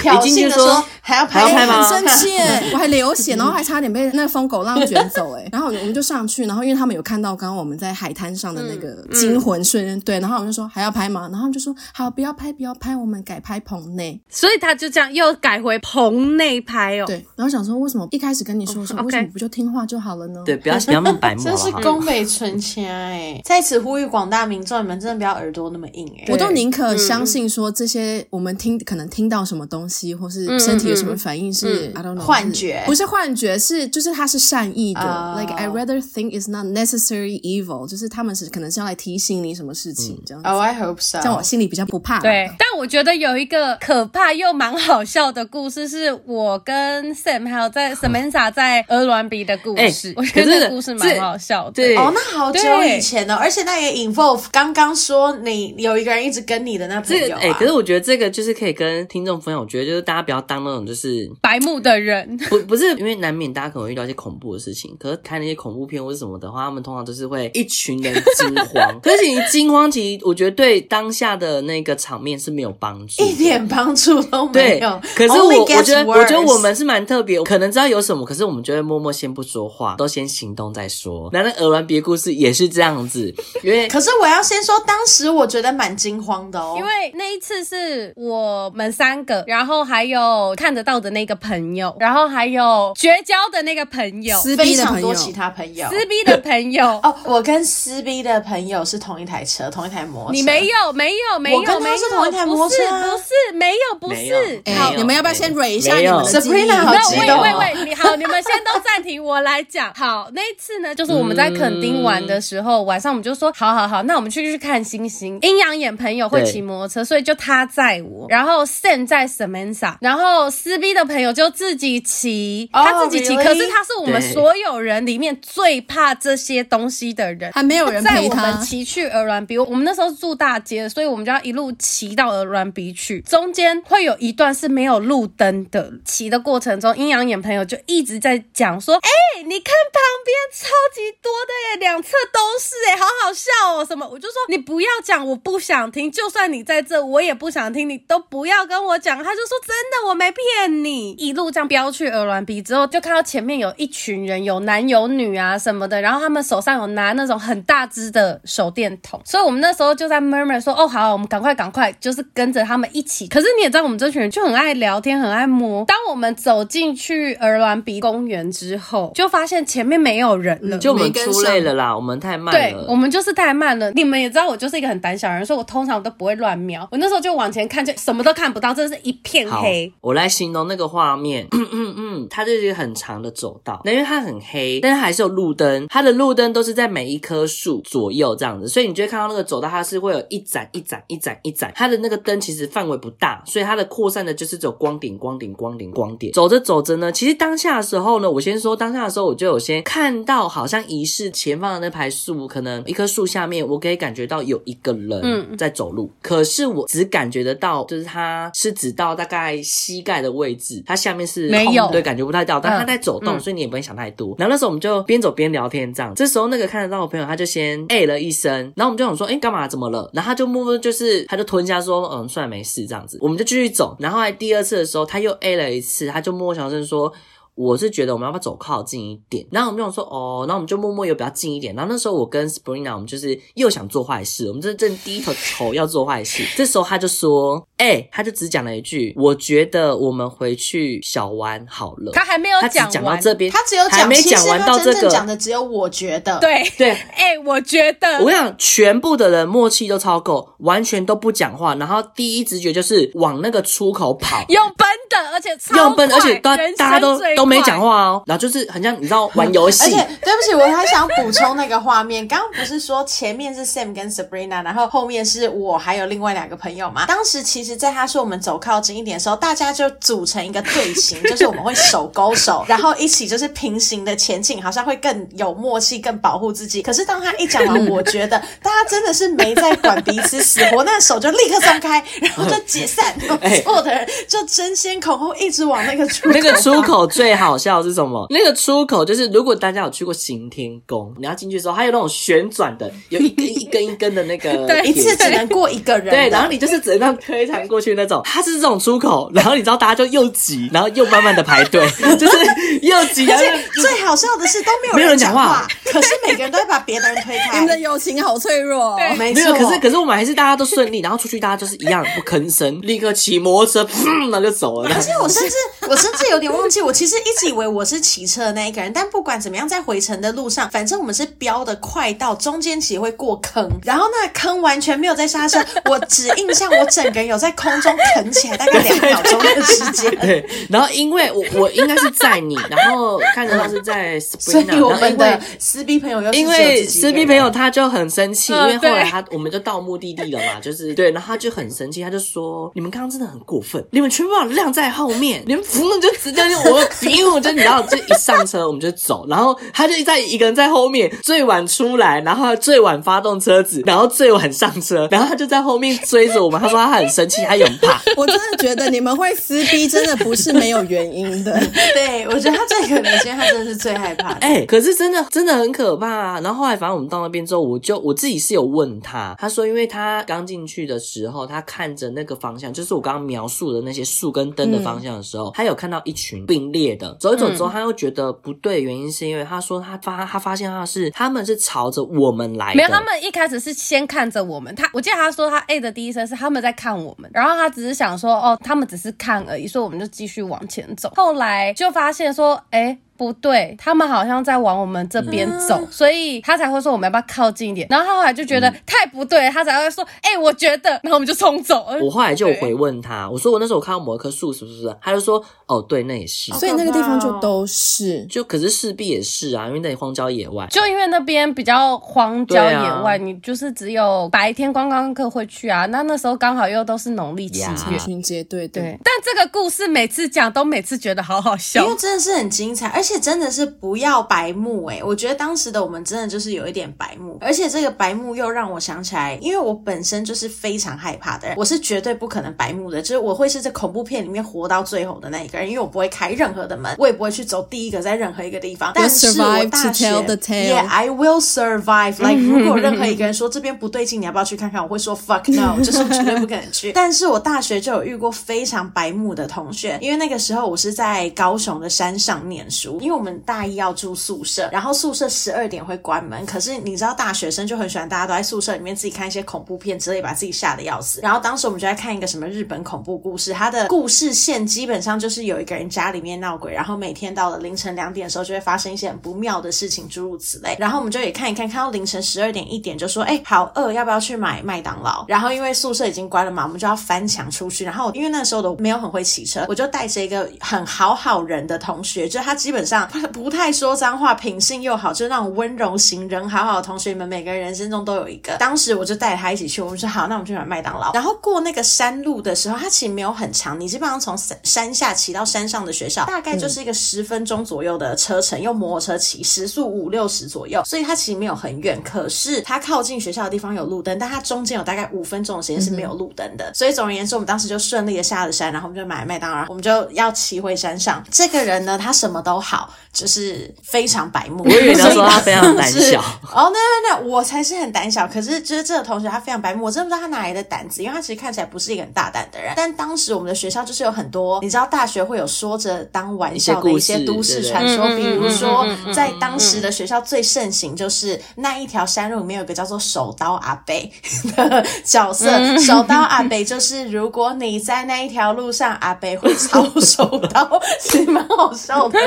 挑衅的说还要拍吗？很生气，我还流血，然后还差点被那个疯狗浪卷走哎。然后我们就上去，然后因为他们有看到刚刚我们在海滩上的那个惊魂瞬间，对，然后我们就说还要拍吗？然后就说好，不要拍，不要拍，我们改拍棚内。所以他就这样又改回棚内拍哦。对，然后想说为什么一开始跟你说说，为什么不就听话就好了呢？对，不要不要那么白 目。真是宫北纯情哎，在此呼吁广大民众，你们真的不要耳朵那么硬哎。我都宁可相信说这些我们听可能听到什么东西，或是身体有什么反应是 I don't know 幻觉，不是幻觉，是就是他是善意的。Like I rather think it's not necessary evil，就是他们是可能是要来提醒你什么事情这样。Oh I hope so，这样我心里比较不怕。对，但我觉得有一个可怕又蛮好笑的故事，是我跟 Sam 还有在 Samantha 在鹅卵鼻的故事。我觉得这个故事蛮好笑的。对哦，那好久以前呢，而且那也 involve 刚刚说你有一个人一直跟你的那朋友。哎，可是我觉得这个就是可以跟听众分享。我觉得就是大家不要当那种就是白目的人。不不是，因为难免大家可能遇到一些恐怖的事情。可是看那些恐怖片或者什么的话，他们通常都是会一群人惊慌。可是你惊慌，其实我觉得对当下的那个场面是没有帮助，一点帮助都没有。可是我我觉得我觉得我们是蛮特别，可能知道有什么，可是我们就会默默先不说话，都先行动再说。那那鹅銮别故事也是这样子，因为可是我要先说，当时我觉得蛮惊慌的哦，因为那一次是我们三个，然后还有看得到的那个朋友，然后还有绝交的那个朋友，撕逼的朋友，非常多其他朋友，撕逼的朋友。哦，我跟撕逼的朋友是同一台车，同一台摩托车，你没有没有没有，我跟他是同一台摩托车，不是没有不是，好，你们要不要先 re 一下你们的经历？好激动，喂喂喂，你好，你们先都暂停，我来讲。好，那一次呢，就是我们在垦丁玩的时候，晚上我们就说，好好好，那我们去去看星星。阴阳眼朋友会骑摩托车，所以就他载我，然后 Sam 在 Samantha，然后撕逼的朋友就自己骑，他自己骑。可是他是我们所有人里面最怕这些东西的人，还没有人陪他。我们骑去鹅銮鼻，我们那时候住大街，所以我们就要一路。路骑到鹅銮鼻去，中间会有一段是没有路灯的。骑的过程中，阴阳眼朋友就一直在讲说：“哎、你看旁边超级多的耶，两侧都是哎，好好笑哦。”什么？我就说你不要讲，我不想听。就算你在这，我也不想听。你都不要跟我讲。他就说：“真的，我没骗你。”一路这样飙去鹅銮鼻之后，就看到前面有一群人，有男有女啊什么的，然后他们手上有拿那种很大支的手电筒，所以我们那时候就在 murmur 说：“哦，好，我们赶快 赶快，就是跟着他们一起。”可是你也知道，我们这群人就很爱聊天，很爱摸。当我们走进去鹅銮鼻公园之后，就发现前面没有人了，就我们出累了啦，我们太慢了。对，我们就是太慢了。你们也知道，我就是一个很胆小的人，所以我通常都不会乱瞄。我那时候就往前看，就什么都看不到，真的是一片黑。我来形容那个画面，嗯嗯嗯，它就是一个很长的走道，那因为它很黑，但是还是有路灯，它的路灯都是在每一棵树左右这样子，所以你就会看到那个走道，它是会有一盏一盏一盏一盏，它的那个灯其实范围不大，所以它的扩散的就是走光点光点光点光点。走着走着呢，其实当下的时候呢，我先说当下的时候，我就有先看到好像仪式前方的那排树，可能一棵树下面，我可以感觉到有一个人在走路，嗯、可是我只感觉得到，就是他是只到大概膝盖的位置，他下面是没有，对，感觉不太到，但他在走动，嗯、所以你也不会想太多。然后那时候我们就边走边聊天，这样，这时候那个看得到的朋友他就先哎了一声，然后我们就想说，哎，干嘛？怎么了？然后他就默默就是他就吞下说，嗯，算了，没事，这样子，我们就继续走。然后来第二次的时候，他又 A 了一次，他就摸小声说。我是觉得我们要不要走靠近一点？然后我们就说哦，然后我们就默默又比较近一点。然后那时候我跟 Sabrina 我们就是又想做坏事，我们正正低头头 要做坏事。这时候他就说，哎、欸，他就只讲了一句，我觉得我们回去小玩好了。他还没有讲完，他只讲到这边，他只有讲还没讲完到这个，讲的只有我觉得，对对，哎、欸，我觉得，我想全部的人默契都超够，完全都不讲话，然后第一直觉就是往那个出口跑，用奔的，而且超用奔，而且大大家都都没讲话哦。然后就是很像你知道玩游戏，而且对不起，我还想补充那个画面。刚刚不是说前面是 Sam 跟 Sabrina，然后后面是我还有另外两个朋友吗？当时其实，在他说我们走靠近一点的时候，大家就组成一个队形，就是我们会手勾手，然后一起就是平行的前进，好像会更有默契，更保护自己。可是当他一讲完，我觉得 大家真的是没在管彼此死活，那手就立刻松开，然后就解散，所有的人就争先恐后一直往那个出口。那个出口最好笑是什么？那个出口就是，如果大家有去过行天宫，你要进去的时候，它有那种旋转的，有一根一根一根的那个，对，一次只能过一个人，对，然后你就是只能推弹过去那种。它是这种出口，然后你知道大家就又挤，然后又慢慢的排队，就是又挤。而且最好笑的是都没有人讲话，可是每个人都会把别的人推开。你们的友情好脆弱，对，没错。可是可是我们还是大家都顺利，然后出去大家就是一样不吭声，立刻骑摩托车，砰，然后就走了。而且我甚至 我甚至有点忘记，我其实一直以为我是骑车的那一个人，但不管怎么样，在回程的路上，反正我们是飙的快到中间其实会过坑，然后那坑完全没有在刹车，我只印象我整个人有在空中腾起来大概两秒钟的时间。对，然后因为我我应该是在你，然后看着他是在 Sabrina，所以我们的撕逼朋友又是因为撕逼朋友他就很生气，因为后来他我们就到目的地了嘛，就是对，然后他就很生气，他就说你们刚刚真的很过分，你们全部把我晾在后面，你们服了就直接就我 因为我就你知道就一上车我们就走，然后他就在一个人在后面最晚出来，然后最晚发动车子，然后最晚上车，然后他就在后面追着我们。他说他很生气，他有怕。我真的觉得你们会撕逼，真的不是没有原因的。对，我觉得他最可能，现在他真的是最害怕的。哎、欸，可是真的真的很可怕啊。然后后来反正我们到那边之后，我就我自己是有问他，他说因为他刚进去的时候，他看着那个方向，就是我刚刚描述的那些树跟灯的方向的时候，嗯、他有看到一群并列的，走一走之后，他又觉得不对，原因是因为他说他发他发现他是他们是朝着我们来的，没有，他们一开始是先看着我们。他我记得他说他 A 的第一声是他们在看我们，然后他只是想说哦，他们只是看而已，所以我们就继续往前走。后来就发现说，哎。不对，他们好像在往我们这边走，嗯、所以他才会说我们要不要靠近一点。然后他后来就觉得太不对，他才会说：“哎、欸，我觉得。”然后我们就冲走。我后来就回问他，我说：“我那时候看到某一棵树，是不是？”他就说：“哦，对，那也是。”所以那个地方就都是，就可是势必也是啊，因为那里荒郊野外，就因为那边比较荒郊野外，啊、你就是只有白天观光客会去啊。那那时候刚好又都是农历七月清明节，对对，对。但这个故事每次讲都每次觉得好好笑，因为真的是很精彩，而且。且真的是不要白目哎、欸，我觉得当时的我们真的就是有一点白目，而且这个白目又让我想起来，因为我本身就是非常害怕的人，我是绝对不可能白目的，就是我会是这恐怖片里面活到最后的那一个人，因为我不会开任何的门，我也不会去走第一个在任何一个地方。但是我大学，Yeah，I will survive。Like 如果任何一个人说这边不对劲，你要不要去看看？我会说 Fuck no，就是我绝对不可能去。但是我大学就有遇过非常白目的同学，因为那个时候我是在高雄的山上念书，因为我们大一要住宿舍，然后宿舍十二点会关门。可是你知道大学生就很喜欢大家都在宿舍里面自己看一些恐怖片之类，把自己吓得要死。然后当时我们就在看一个什么日本恐怖故事，它的故事线基本上就是有一个人家里面闹鬼，然后每天到了凌晨两点的时候就会发生一些很不妙的事情，诸如此类。然后我们就也看一看，看到凌晨十二点一点就说，哎，好饿，要不要去买麦当劳？然后因为宿舍已经关了嘛，我们就要翻墙出去。然后因为那时候都没有很会骑车，我就带着一个很好好人的同学，就他基本上不太说脏话，品性又好，就是那种温柔型人好好的同学，们每个人人生中都有一个。当时我就带他一起去，我们说好，那我们去买麦当劳。然后过那个山路的时候，它其实没有很长，你基本上从山山下骑到山上的学校，大概就是一个十分钟左右的车程，用摩托车骑，时速五六十左右，所以它其实没有很远。可是它靠近学校的地方有路灯，但它中间有大概五分钟的时间是没有路灯的。所以总而言之，我们当时就顺利的下了山，然后我们就买麦当劳，我们就要骑回山上。这个人呢，他什么都好，就是非常白目。我以为你要说 他非常胆小。哦，那那那，我才是很胆小。可是就是这个同学他非常白目，我真的不知道他哪来的胆子，因为他其实看起来不是一个很大胆的人。但当时我们的学校就是有很多，你知道大学会有说着当玩笑的一些都市传说，比如说在当时的学校最盛行就是那一条山路里面有个叫做手刀阿贝 的角色，手刀阿贝就是如果你在那一条路上，阿贝会操手刀，其实蛮好笑的，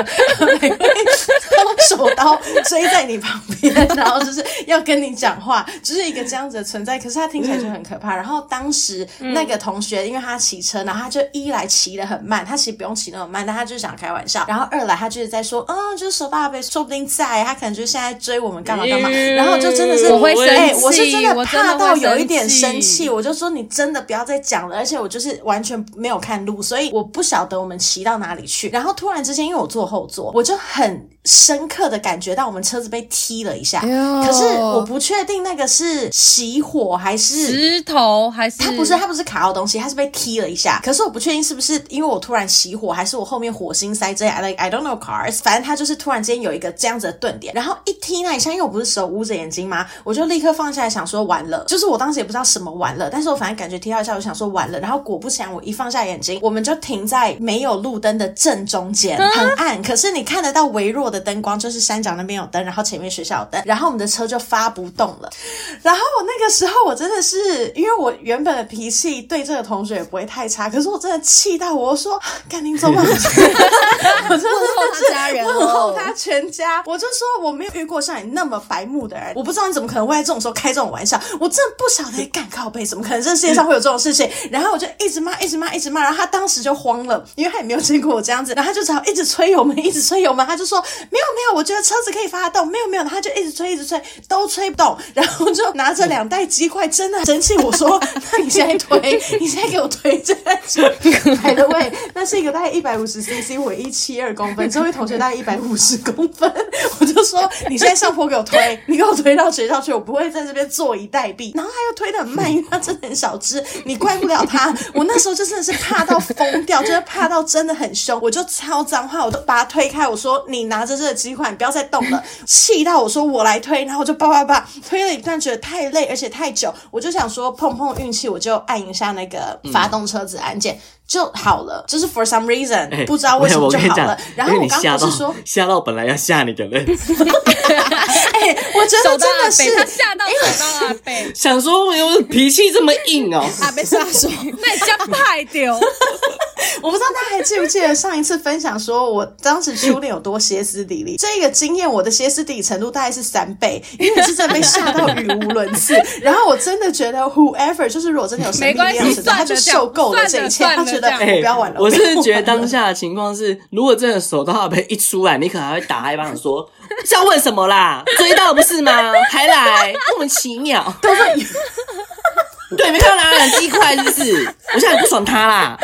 阿伯会操手刀追在你旁边，然后就是要跟你讲话，就是一个这样子的存在。可是他听起来就很可怕。然后当时那个同学，因为他骑车，然后他就一来骑的很慢，他其实不用骑那么慢，但他就是想开玩笑。然后二来他就是在说，嗯，就是手刀阿伯说不定在，他可能就是现在追我们干嘛干嘛。然后就真的是我会生气，欸，我是真的怕到有一点生气，我就说你真的不要再讲了。而且我就是完全没有看路，所以我不晓得我们骑到哪里去。然后突然之间，因为我坐后座，我就很深刻的感觉到我们车子被踢了一下。可是我不确定那个是熄火还是石头，还是它不是，它不是卡到东西，它是被踢了一下。可是我不确定是不是因为我突然熄火，还是我后面火星塞这样。Like I don't know cars，反正它就是突然间有一个这样子的顿点，然后一踢那一下，因为我不是手捂着眼睛吗？我就立刻放下来，想说完了。就是我当时也不知道什么完了，但是我反正感觉踢到一下，我想说完了。然后果不其然，我一放下眼睛，我们就停在没有路灯的正中间，很暗，可是你看得到微弱的灯光，就是山脚那边有灯，然后前面学校有灯，然后我们的车就发不动了。然后我那个时候，我真的是因为我原本的脾气对这个同学也不会太差，可是我真的气到我说，赶紧走吧。我真的是他家人哦，问候他全家。我就说我没有遇过像你那么白目的人，我不知道你怎么可能会在这种时候开这种玩笑。我真的不晓得敢靠背，怎么可能这世界上会有这种事情？然后我就一直骂，一直骂，一直骂。然后他当时就慌了，因为他也没有见过我这样子，然后他就只好一直催油门，一直催油门。他就说没有没有，我觉得车子可以发动，没有没有。他就一直催，一直催，都催不动。然后就拿着两袋鸡块，真的很生气。我说那你现在推，你现在给我推这个车。By the way，那是一个大概一百五十 CC，我一七二公分，这位同学大概一百五十公分。我就说你现在上坡给我推，你给我推到学校去，我不会在这边坐以待毙。然后他又推得很慢，因为他真的很小只，你怪不了他。我那时候就真的是怕到疯掉，就是怕到真的很凶，我就超脏话，我都把他推开。我说你拿着这个机会，你不要再动了。气到我说我来推，然后我就叭叭叭推了一段，觉得太累而且太久，我就想说碰碰运气，我就按一下那个发动车子按键。就好了，就是 for some reason、欸、不知道为什么就好了。然后我刚刚不是说吓到，到本来要吓你的人，哎、欸，我觉得真的是他吓到手到阿北，想说我有脾气这么硬哦，阿北杀手，那你叫派丢。我不知道大家还记不记得上一次分享说我当时初恋有多歇斯底里，这个经验我的歇斯底里程度大概是三倍，因为是真的被吓到语无伦次。然后我真的觉得 whoever 就是如果真的有生命力量，他就受够了这一切，他觉得。我不要玩了。我是觉得当下的情况是，如果真的手刀被一出来，你可能还会打他一巴掌，说是要问什么啦？追到不是吗？还来莫名其妙。对，没看到拿两鸡块，是不是？我现在很不爽他啦。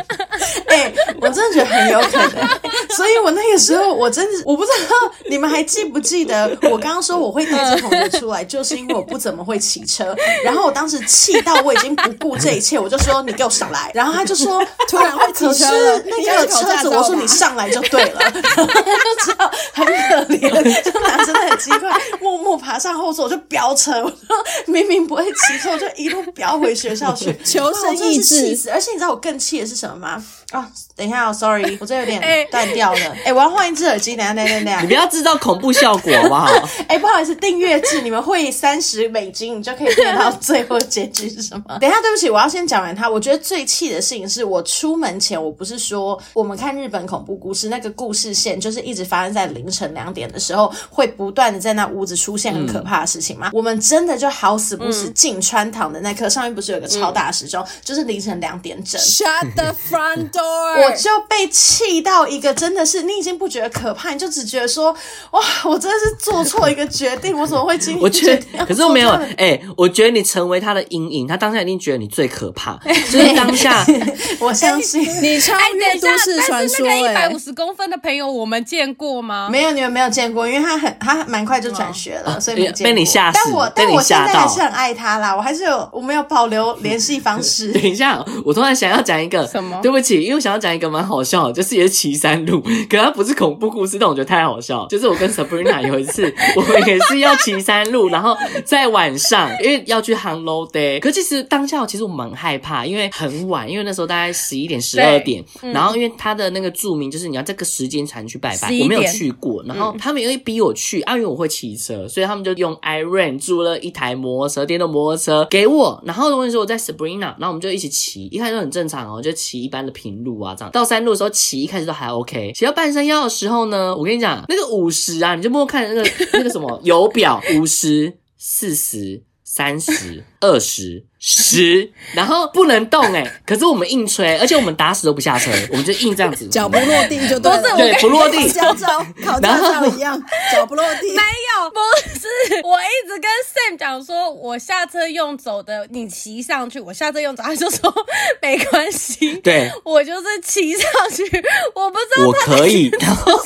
哎、欸，我真的觉得很有可能。所以我那个时候我真的我不知道你们还记不记得我刚刚说我会带着同学出来，就是因为我不怎么会骑车。然后我当时气到我已经不顾这一切，我就说你给我上来。然后他就说突然会骑车了，那个车子我说你上来就对了。然后他就知道很可怜，就拿着那个机会默默爬上后座，我就飙车。我说明明不会骑车，我就一路 飙回学校去，求生意志。气死！而且你知道我更气的是什么吗？啊、哦，等一下哦，sorry，我这有点断掉了。哎、欸，我要换一只耳机，等下，等下，等下。你不要制造恐怖效果好不好？哎、欸，不好意思，订阅制，你们会三十美金，你就可以看到最后结局是什么。等一下，对不起，我要先讲完它。我觉得最气的事情是我出门前，我不是说我们看日本恐怖故事，那个故事线就是一直发生在凌晨两点的时候，会不断的在那屋子出现很可怕的事情吗？嗯、我们真的就好死不死进穿堂的那刻，上面不是有个超大的时钟，嗯、就是凌晨两点整。Shut the front door！我就被气到一个，真的是你已经不觉得可怕，你就只觉得说，哇，我真的是做错一个决定，我怎么会今天？我觉得，可是我没有，哎、欸，我觉得你成为他的阴影，他当下一定觉得你最可怕，就是当下，我相信你超越都市传说。那个一百五十公分的朋友，我们见过吗？没有，你们没有见过，因为他很，他蛮快就转学了，所以没见。被你吓死，但我但我现在还是很爱他啦，我还是有，我没有保留联系方式。等一下，我突然想要讲一个什么？对不起，因为我想要讲一个蛮好笑的，就是也是骑山路，可它不是恐怖故事，但我觉得太好笑。就是我跟 Sabrina 有一次，我们也是要骑山路，然后在晚上，因为要去 Hello Day，可其实当下其实我蛮害怕，因为很晚，因为那时候大概十一点、十二点，嗯、然后因为他的那个注明就是你要这个时间才能去拜拜，我没有去过，然后他们因为逼我去，啊，因为我会骑车，所以他们就用 Iron 租了一台摩托车，电动摩托车给我，然后我跟你说我在 Sabrina，然后我们就一起骑，一开始很正常哦，就骑一般的平路啊这样，到山路的时候骑，一开始都还 OK，骑到半山腰的时候呢，我跟你讲那个五十啊，你就默默看那个 那个什么油表，五十、四十、三十、二十。十，然后不能动哎、欸，可是我们硬吹，而且我们打死都不下车，我们就硬这样子，脚不落地就对了，对，不落地，驾照考驾照一样，脚不落地。没有，不是，我一直跟 Sam 讲说，我下车用走的，你骑上去，我下车用走，他就说没关系，对，我就是骑上去，我不知道我可以，然后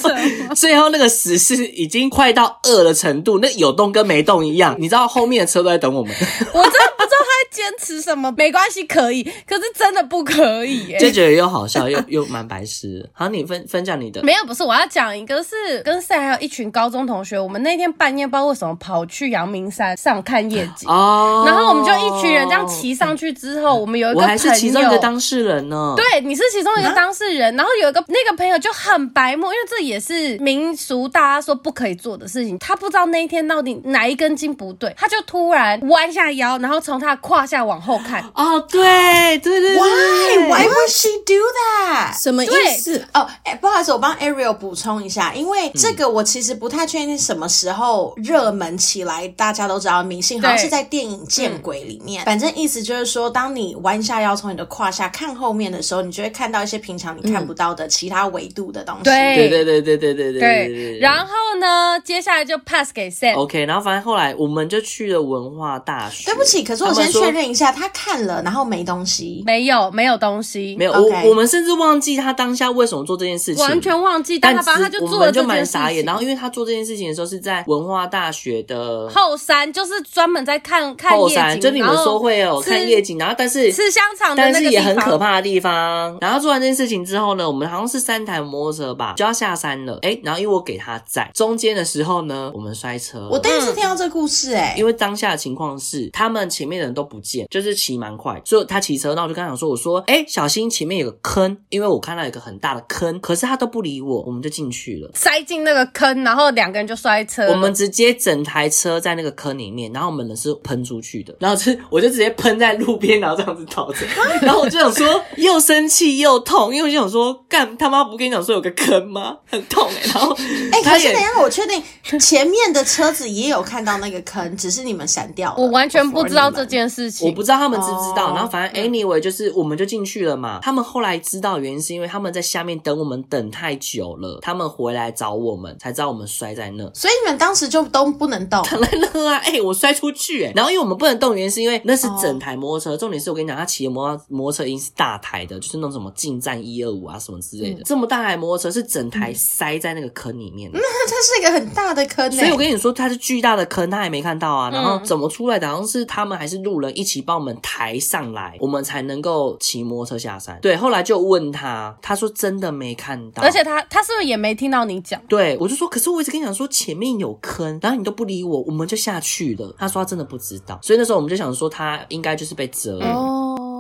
最后那个十是已经快到饿的程度，那有动跟没动一样，你知道后面的车都在等我们，我真的不知道他在。坚持什么没关系，可以，可是真的不可以耶。就觉得又好笑又 又蛮白痴。好，你分分享你的。没有，不是，我要讲一个是跟赛还有一群高中同学，我们那天半夜不知道为什么跑去阳明山上看夜景哦，然后我们就一群人这样骑上去之后，我们有一个朋友，我还是其中一个当事人呢。对，你是其中一个当事人，然后有一个那个朋友就很白目，因为这也是民俗大家说不可以做的事情，他不知道那一天到底哪一根筋不对，他就突然弯下腰，然后从他的胯下。往后看哦，对对对，Why Why would she do that？什么意思？哦，哎，不好意思，我帮 Ariel 补充一下，因为这个我其实不太确定什么时候热门起来，大家都知道明星，好像是在电影《见鬼》里面。反正意思就是说，当你弯下腰从你的胯下看后面的时候，你就会看到一些平常你看不到的其他维度的东西。对对对对对对对对。然后呢，接下来就 pass 给 Sam。OK，然后反正后来我们就去了文化大学。对不起，可是我先确认。一下，他看了，然后没东西，没有，没有东西，没有。我我们甚至忘记他当下为什么做这件事情，完全忘记。但他他就做了这件事情，我就蛮傻眼。然后，因为他做这件事情的时候是在文化大学的后山，就是专门在看看夜景，就你们说会有看夜景，然后但是吃香肠，但是也很可怕的地方。然后做完这件事情之后呢，我们好像是三台摩托车吧，就要下山了。哎，然后因为我给他载，中间的时候呢，我们摔车。我第一次听到这个故事，哎，因为当下的情况是他们前面的人都不见，就是骑蛮。快，所以他骑车，那我就跟他讲说：“我说，哎、欸，小心前面有个坑，因为我看到有一个很大的坑，可是他都不理我，我们就进去了，塞进那个坑，然后两个人就摔车。我们直接整台车在那个坑里面，然后我们人是喷出去的，然后是我就直接喷在路边，然后这样子倒着，然后我就想说，又生气又痛，因为我就想说，干他妈不跟你讲说有个坑吗？很痛哎、欸，然后哎，可是等一下，我确定前面的车子也有看到那个坑，只是你们闪掉了，我完全不知道这件事。”事情，我不知道他们知不知道。哦、然后反正 anyway 就是我们就进去了嘛。他们后来知道原因是因为他们在下面等我们等太久了，他们回来找我们才知道我们摔在那。所以你们当时就都不能动，躺 在那啊！哎、欸，我摔出去哎、欸。然后因为我们不能动，原因是因为那是整台摩托车。哦、重点是我跟你讲，他骑的摩摩托车已经是大台的，就是那种什么近战一二五啊什么之类的，嗯、这么大台摩托车是整台塞在那个坑里面。那它是一个很大的坑、欸，所以我跟你说，它是巨大的坑，他还没看到啊。然后怎么出来的？好像是他们还是路人一起帮我们抬上来，我们才能够骑摩托车下山。对，后来就问他，他说真的没看到，而且他他是不是也没听到你讲？对，我就说，可是我一直跟你讲说前面有坑，然后你都不理我，我们就下去了。他说他真的不知道，所以那时候我们就想说他应该就是被折了。哦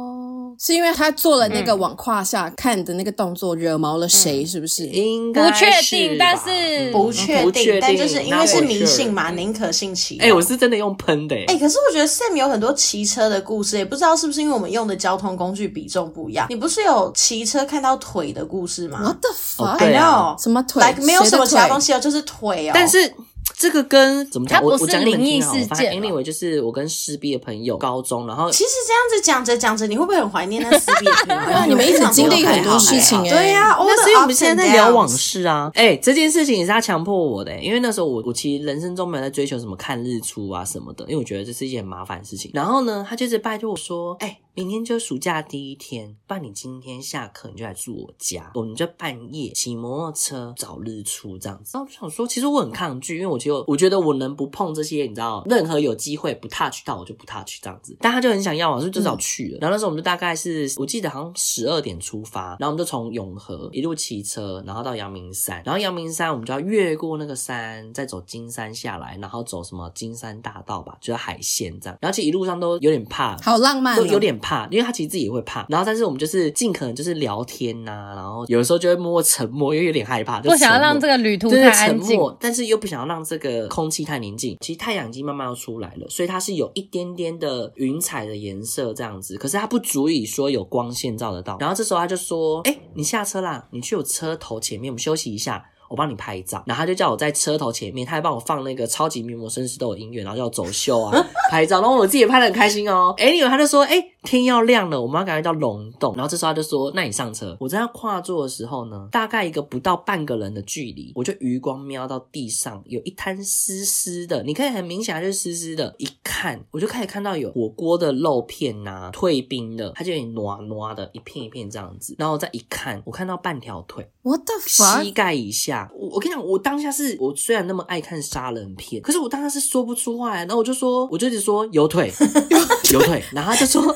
是因为他做了那个往胯下看的那个动作，惹毛了谁？是不是？应该不确定，但是不确定，但就是因为是迷信嘛，宁可信其。哎，我是真的用喷的。哎，可是我觉得 Sam 有很多骑车的故事，也不知道是不是因为我们用的交通工具比重不一样。你不是有骑车看到腿的故事吗？What the fuck？I know，什么腿没有什么其他东西哦，就是腿哦。但是。这个跟怎么讲？我我讲灵异事件。Anyway，就是我跟撕逼的朋友，高中，然后其实这样子讲着讲着，你会不会很怀念那撕逼的朋友？你们一直经历很多事情哎。对呀，那所以我们现在在聊往事啊。哎，这件事情也是他强迫我的，因为那时候我我其实人生中没有在追求什么看日出啊什么的，因为我觉得这是一件很麻烦的事情。然后呢，他就是拜托我说，哎。明天就暑假第一天，不然你今天下课你就来住我家，我们就半夜骑摩托车找日出这样子。然后我就想说，其实我很抗拒，因为我就我觉得我能不碰这些，你知道，任何有机会不 touch 到我就不 touch 这样子。但他就很想要，所以就至少去了。嗯、然后那时候我们就大概是我记得好像十二点出发，然后我们就从永和一路骑车，然后到阳明山，然后阳明山我们就要越过那个山，再走金山下来，然后走什么金山大道吧，就是海线这样。然后其实一路上都有点怕，好浪漫、哦，都有点。怕，因为他其实自己也会怕，然后但是我们就是尽可能就是聊天呐、啊，然后有的时候就会默默沉默，因为有点害怕，就不想要让这个旅途太安静，但是又不想要让这个空气太宁静。其实太阳已经慢慢要出来了，所以它是有一点点的云彩的颜色这样子，可是它不足以说有光线照得到。然后这时候他就说：“哎，你下车啦，你去我车头前面，我们休息一下。”我帮你拍照，然后他就叫我在车头前面，他还帮我放那个超级名模绅士都有音乐，然后叫我走秀啊，拍照，然后我自己也拍的很开心哦。Anyway，他就说，哎，天要亮了，我们要赶快到龙洞。然后这时候他就说，那你上车。我在要跨坐的时候呢，大概一个不到半个人的距离，我就余光瞄到地上有一滩湿湿的，你可以很明显就是湿湿的。一看，我就开始看到有火锅的肉片呐、啊，退冰的，它就有点糯糯的，一片一片这样子。然后再一看，我看到半条腿 the fuck？膝盖以下。我我跟你讲，我当下是我虽然那么爱看杀人片，可是我当下是说不出话来。然后我就说，我就一直说有腿，有腿。然后他就说，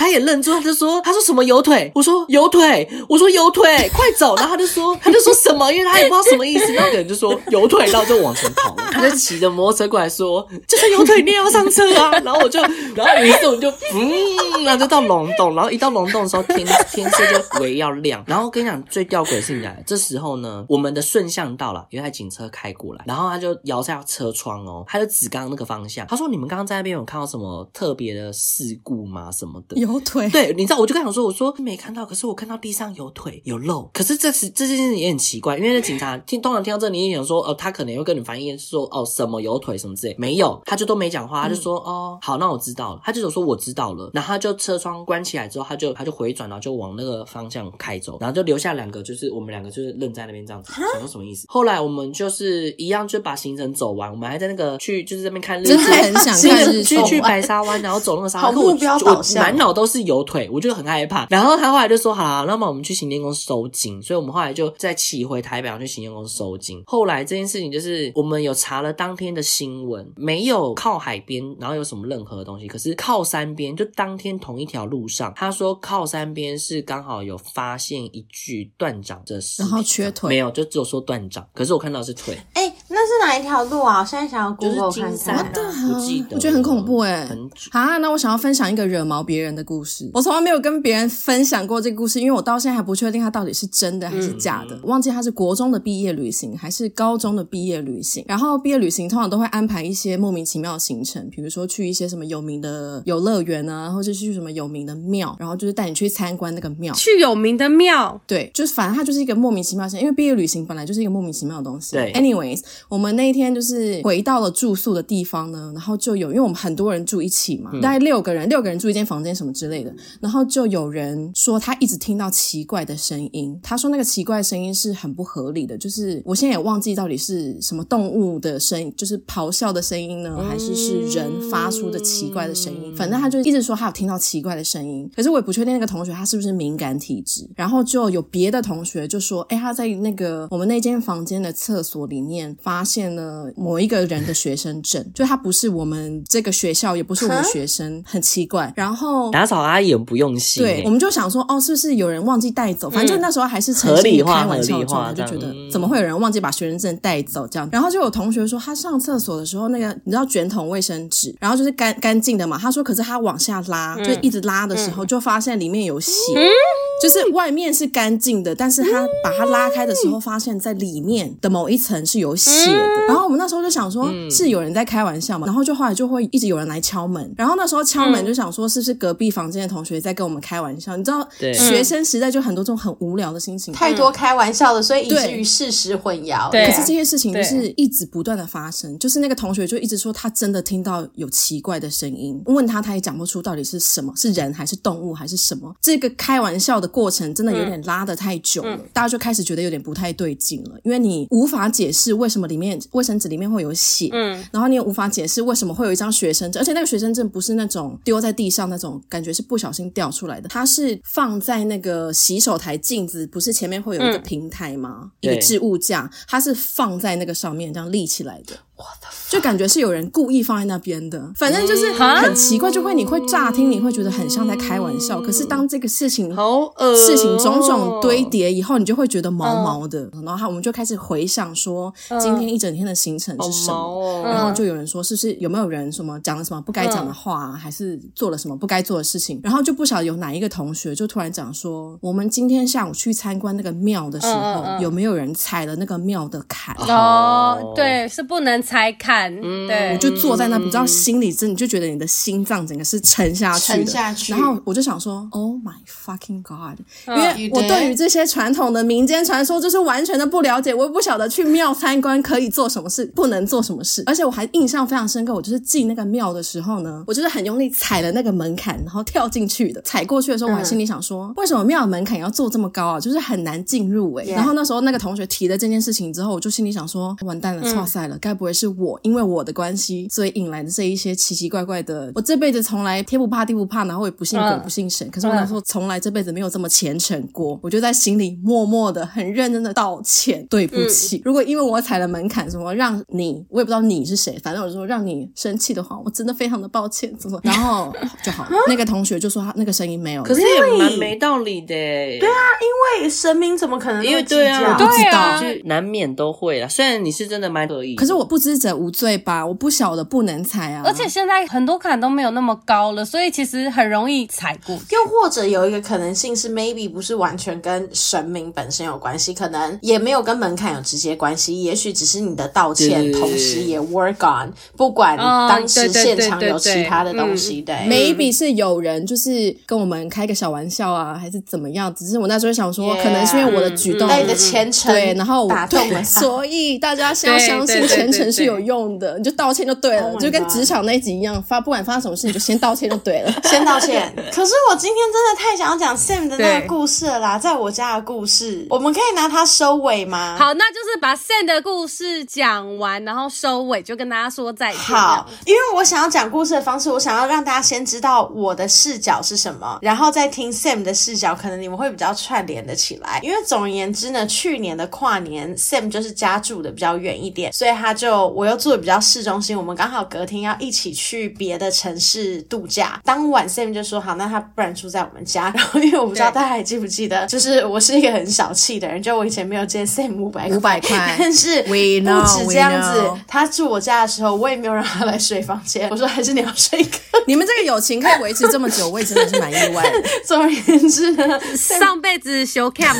他也愣住，他就说，他说什么有腿？我说有腿，我说有腿，快走。然后他就说，他就说什么？因为他也不知道什么意思。那个人就说有腿，然后就往前跑。他就骑着摩托车过来说，就是有腿，你也要上车啊。然后我就，然后于是我就嗯，然后就到龙洞。然后一到龙洞的时候，天天色就微要亮。然后跟你讲最吊诡的事情来，这时候呢，我们的顺向到了，有一台警车开过来，然后他就摇下车窗哦，他就指刚刚那个方向，他说：“你们刚刚在那边有看到什么特别的事故吗？什么的？”有腿。对，你知道，我就跟他说：“我说没看到，可是我看到地上有腿有肉。可是这次这件事情也很奇怪，因为那警察听通常听到这，你也想说：哦，他可能会跟你反映说：哦，什么有腿什么之类，没有，他就都没讲话，他就说：哦，好，那我知道了。他就说我知道了，然后他就车窗关起来之后，他就他就回转，然后就往那个方向开走，然后就留下两个，就是我们两个就是愣在那边这样子，想说什么意思？后来我们就是一样，就把行程走完，我们还在那个去就是这边看日出，真的很想 看日出，去去白沙湾，然后走那个沙湾，好目标导向，满脑都是有腿，我就很害怕。然后他后来就说：“好啊，那么我们去行天宫收金。”所以我们后来就再骑回台北，然后去行天宫收金。后来这件事情就是我们有查了当天的新闻，没有靠海边，然后有什么任何的东西，可是靠山边，就当天同一条路上，他说靠山边是刚好有发现一具断掌的尸体，然后缺腿，没有，就只有说断掌，可是我看到是腿。哎、欸，那是哪一条路啊？我现在想要 Google 看看，不记得，我觉得很恐怖哎。啊，那我想要分享一个惹毛别人的故事。我从来没有跟别人分享过这个故事，因为我到现在还不确定它到底是真的还是假的。嗯、忘记它是国中的毕业旅行还是高中的毕业旅行。然后毕业旅行通常都会安排一些莫名其妙的行程，比如说去一些什么有名的游乐园啊，或者是去什么有名的庙，然后就是带你去参观那个庙。去有名的庙，对，就是反正它就是一个莫名其妙的。因为毕业旅行本来就是一个莫名其妙的东西。对，anyways，我们那一天就是回到了住宿的地方呢，然后就有，因为我们很多人住一起嘛，大概六个人，六个人住一间房间什么之类的，然后就有人说他一直听到奇怪的声音，他说那个奇怪的声音是很不合理的，就是我现在也忘记到底是什么动物的声音，就是咆哮的声音呢，还是是人发出的奇怪的声音，反正他就一直说他有听到奇怪的声音，可是我也不确定那个同学他是不是敏感体质，然后就有别的同学就说，哎，他在那个我们那间房间的厕所里面发现了某一个人的学生证，就他不是我们这个学校，也不是我们学生，很奇怪。然后打扫阿姨也不用心，对，我们就想说，哦，是不是有人忘记带走？反正就那时候还是合理化，开玩笑的状态，就觉得怎么会有人忘记把学生证带走这样？然后就有同学说，他上厕所的时候，那个你知道卷筒卫生纸，然后就是干干净的嘛。他说，可是他往下拉，就一直拉的时候，就发现里面有血。就是外面是干净的，但是他把它拉开的时候，发现在里面的某一层是有血的。然后我们那时候就想说，是有人在开玩笑嘛。然后就后来就会一直有人来敲门。然后那时候敲门就想说，是不是隔壁房间的同学在跟我们开玩笑？你知道，学生时代就很多这种很无聊的心情，太多开玩笑的，所以以至于事实混淆。对，可是这些事情就是一直不断的发生。就是那个同学就一直说，他真的听到有奇怪的声音，问他他也讲不出到底是什么，是人还是动物还是什么？这个开玩笑的。过程真的有点拉得太久了，大家就开始觉得有点不太对劲了，因为你无法解释为什么里面卫生纸里面会有血，嗯，然后你也无法解释为什么会有一张学生证，而且那个学生证不是那种丢在地上那种感觉是不小心掉出来的，它是放在那个洗手台镜子，不是前面会有一个平台吗？嗯、一个置物架，它是放在那个上面这样立起来的。就感觉是有人故意放在那边的，反正就是很奇怪，就会你会乍听，你会觉得很像在开玩笑。可是当这个事情好事情种种堆叠以后，你就会觉得毛毛的。然后我们就开始回想说，今天一整天的行程是什么？然后就有人说，是不是有没有人什么讲了什么不该讲的话，还是做了什么不该做的事情？然后就不晓得有哪一个同学就突然讲说，我们今天下午去参观那个庙的时候，有没有人踩了那个庙的坎？哦，对，是不能。才看，对，我就坐在那，不知道心里真，你就觉得你的心脏整个是沉下去的，沉下去。然后我就想说，Oh my fucking god！因为我对于这些传统的民间传说就是完全的不了解，我也不晓得去庙参观可以做什么事，不能做什么事。而且我还印象非常深刻，我就是进那个庙的时候呢，我就是很用力踩了那个门槛，然后跳进去的。踩过去的时候，我还心里想说，为什么庙的门槛要做这么高啊？就是很难进入诶。然后那时候那个同学提了这件事情之后，我就心里想说，完蛋了，错赛了，该不会是。是我因为我的关系，所以引来的这一些奇奇怪怪的。我这辈子从来天不怕地不怕，然后也不信鬼不信神。可是我那时候从来这辈子没有这么虔诚过。我就在心里默默的、很认真的道歉，对不起。如果因为我踩了门槛，什么让你，我也不知道你是谁，反正我就说让你生气的话，我真的非常的抱歉。怎么？然后就好。那个同学就说他那个声音没有，可是也蛮没道理的。对啊，因为神明怎么可能？因为对啊，我不知道，就难免都会啦。虽然你是真的蛮可以，可是我不知。者无罪吧，我不晓得不能踩啊。而且现在很多坎都没有那么高了，所以其实很容易踩过。又或者有一个可能性是，maybe 不是完全跟神明本身有关系，可能也没有跟门槛有直接关系，也许只是你的道歉，同时也 work on，不管当时现场有其他的东西，对，maybe 是有人就是跟我们开个小玩笑啊，还是怎么样？只是我那时候想说，可能是因为我的举动，你的虔诚，对，然后打动了，所以大家先要相信虔诚是。是有用的，你就道歉就对了，oh、就跟职场那一集一样，发不管发生什么事，你就先道歉就对了，先道歉。可是我今天真的太想要讲 Sam 的那个故事了啦，在我家的故事，我们可以拿它收尾吗？好，那就是把 Sam 的故事讲完，然后收尾，就跟大家说再见。好，因为我想要讲故事的方式，我想要让大家先知道我的视角是什么，然后再听 Sam 的视角，可能你们会比较串联的起来。因为总而言之呢，去年的跨年，Sam 就是家住的比较远一点，所以他就。我又住的比较市中心，我们刚好隔天要一起去别的城市度假。当晚 Sam 就说好，那他不然住在我们家。然后因为我不知道大家还记不记得，就是我是一个很小气的人，就我以前没有借 Sam 五百块，五百块，但是不止这样子。他住我家的时候，我也没有让他来睡房间。我说还是你要睡客。你们这个友情可以维持这么久，我也真的是蛮意外的。总而言之呢，上辈子修 camp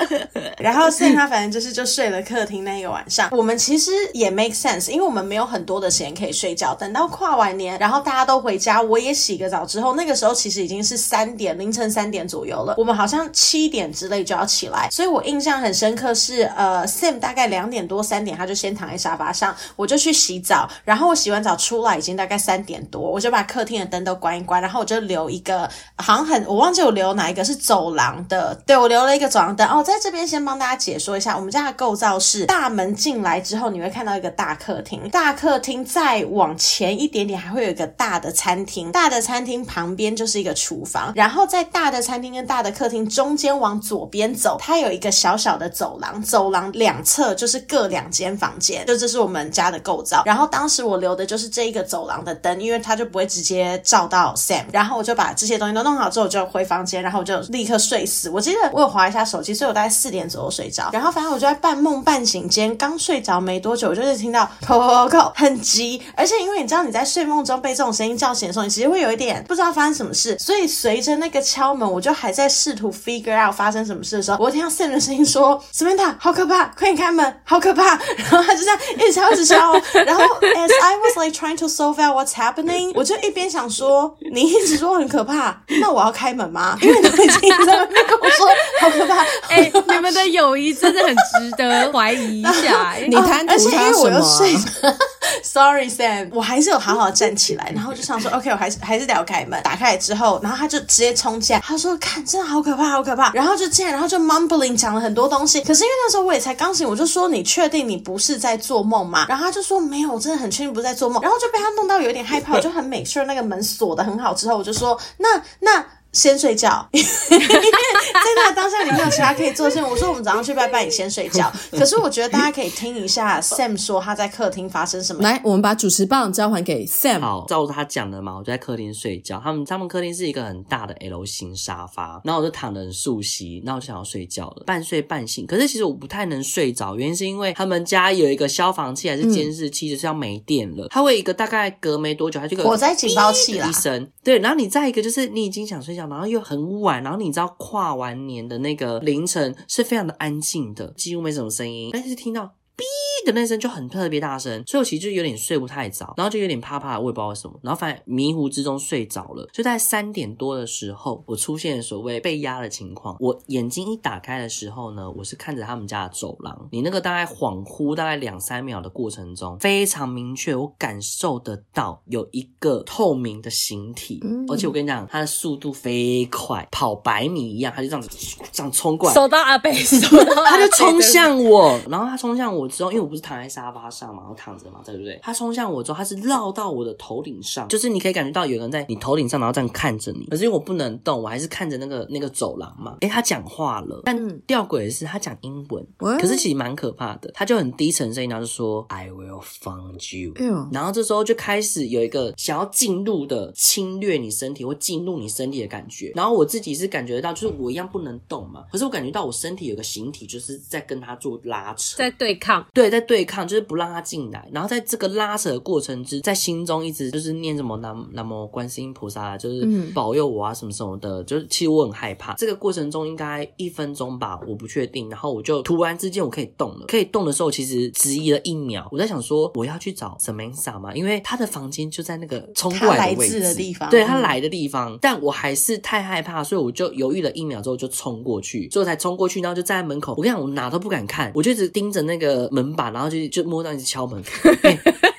然后 Sam 他反正就是就睡了客厅那一个晚上。我们其实也。也 make sense，因为我们没有很多的时间可以睡觉。等到跨完年，然后大家都回家，我也洗个澡之后，那个时候其实已经是三点，凌晨三点左右了。我们好像七点之类就要起来，所以我印象很深刻是，呃，Sam 大概两点多三点他就先躺在沙发上，我就去洗澡，然后我洗完澡出来已经大概三点多，我就把客厅的灯都关一关，然后我就留一个，好像很我忘记我留哪一个是走廊的，对，我留了一个走廊灯。哦，在这边先帮大家解说一下，我们家的构造是大门进来之后你会看到一个大客厅，大客厅再往前一点点还会有一个大的餐厅，大的餐厅旁边就是一个厨房，然后在大的餐厅跟大的客厅中间往左边走，它有一个小小的走廊，走廊两侧就是各两间房间，就这是我们家的构造。然后当时我留的就是这一个走廊的灯，因为它就不会直接照到 Sam，然后我就把这些东西都弄好之后我就回房间，然后我就立刻睡死。我记得我有划一下手机，所以我大概四点左右睡着，然后反正我就在半梦半醒间，刚睡着没多久，我就就是听到扣扣扣很急，而且因为你知道你在睡梦中被这种声音叫醒的时候，你其实会有一点不知道发生什么事，所以随着那个敲门，我就还在试图 figure out 发生什么事的时候，我听到 Sam 的声音说：“Samantha，好可怕，快点开门，好可怕。”然后他就这样一直敲一直敲，然后 as I was like trying to solve out what's happening，我就一边想说：“你一直说很可怕，那我要开门吗？”因为你已经在外面跟我说好可怕。哎、你们的友谊真的很值得怀疑一下。你贪图他什么？Sorry Sam，我还是有好好站起来，然后就想说 OK，我还是还是得要开门。打开来之后，然后他就直接冲进来，他说：“看，真的好可怕，好可怕。”然后就进来，然后就 mumbling 讲了很多东西。可是因为那时候我也才刚醒，我就说：“你确定你不是在做梦吗？”然后他就说：“没有，我真的很确定不是在做梦。”然后就被他弄到有点害怕，我就很 make sure 那个门锁的很好。之后我就说：“那那。”先睡觉，因 为在那个当下你没有其他可以做的事情。我说我们早上去拜拜，你先睡觉。可是我觉得大家可以听一下 Sam 说他在客厅发生什么。来，我们把主持棒交还给 Sam。好，照他讲的嘛，我就在客厅睡觉。他们他们客厅是一个很大的 L 型沙发，然后我就躺得很熟悉，然后我就想要睡觉了，半睡半醒。可是其实我不太能睡着，原因是因为他们家有一个消防器还是监视器，就是要没电了。它会一个大概隔没多久，它就个火灾警报器啦，一声。对，然后你再一个就是你已经想睡觉。然后又很晚，然后你知道跨完年的那个凌晨是非常的安静的，几乎没什么声音，但是听到。哔的那声就很特别大声，所以我其实就有点睡不太着，然后就有点怕怕，我也不知道为什么，然后反正迷糊之中睡着了。就在三点多的时候，我出现所谓被压的情况。我眼睛一打开的时候呢，我是看着他们家的走廊。你那个大概恍惚大概两三秒的过程中，非常明确，我感受得到有一个透明的形体，嗯、而且我跟你讲，它的速度飞快，跑百米一样，它就这样子这样冲过来，手到阿北，手到阿北，他就冲向我，然后他冲向我之后，因为我不是躺在沙发上嘛，我躺着嘛，对不对？他冲向我之后，他是绕到我的头顶上，就是你可以感觉到有人在你头顶上，然后这样看着你。可是因为我不能动，我还是看着那个那个走廊嘛。诶，他讲话了，但吊诡的是他讲英文，可是其实蛮可怕的。他就很低沉声音，然后就说 I will find you。然后这时候就开始有一个想要进入的侵略你身体或进入你身体的感觉。然后我自己是感觉得到，就是我一样不能动嘛，可是我感觉到我身体有个形体，就是在跟他做拉扯，在对抗，对，在。对抗就是不让他进来，然后在这个拉扯的过程之，在心中一直就是念什么南南无观世音菩萨，就是保佑我啊什么什么的，就是其实我很害怕。这个过程中应该一分钟吧，我不确定。然后我就突然之间我可以动了，可以动的时候，其实迟疑了一秒，我在想说我要去找 Samantha 嘛，因为他的房间就在那个冲过来的位置的地方，对他来的地方，但我还是太害怕，所以我就犹豫了一秒之后就冲过去，所以我才冲过去，然后就站在门口。我跟你讲，我哪都不敢看，我就一直盯着那个门把，然后就就摸到。一直敲门。欸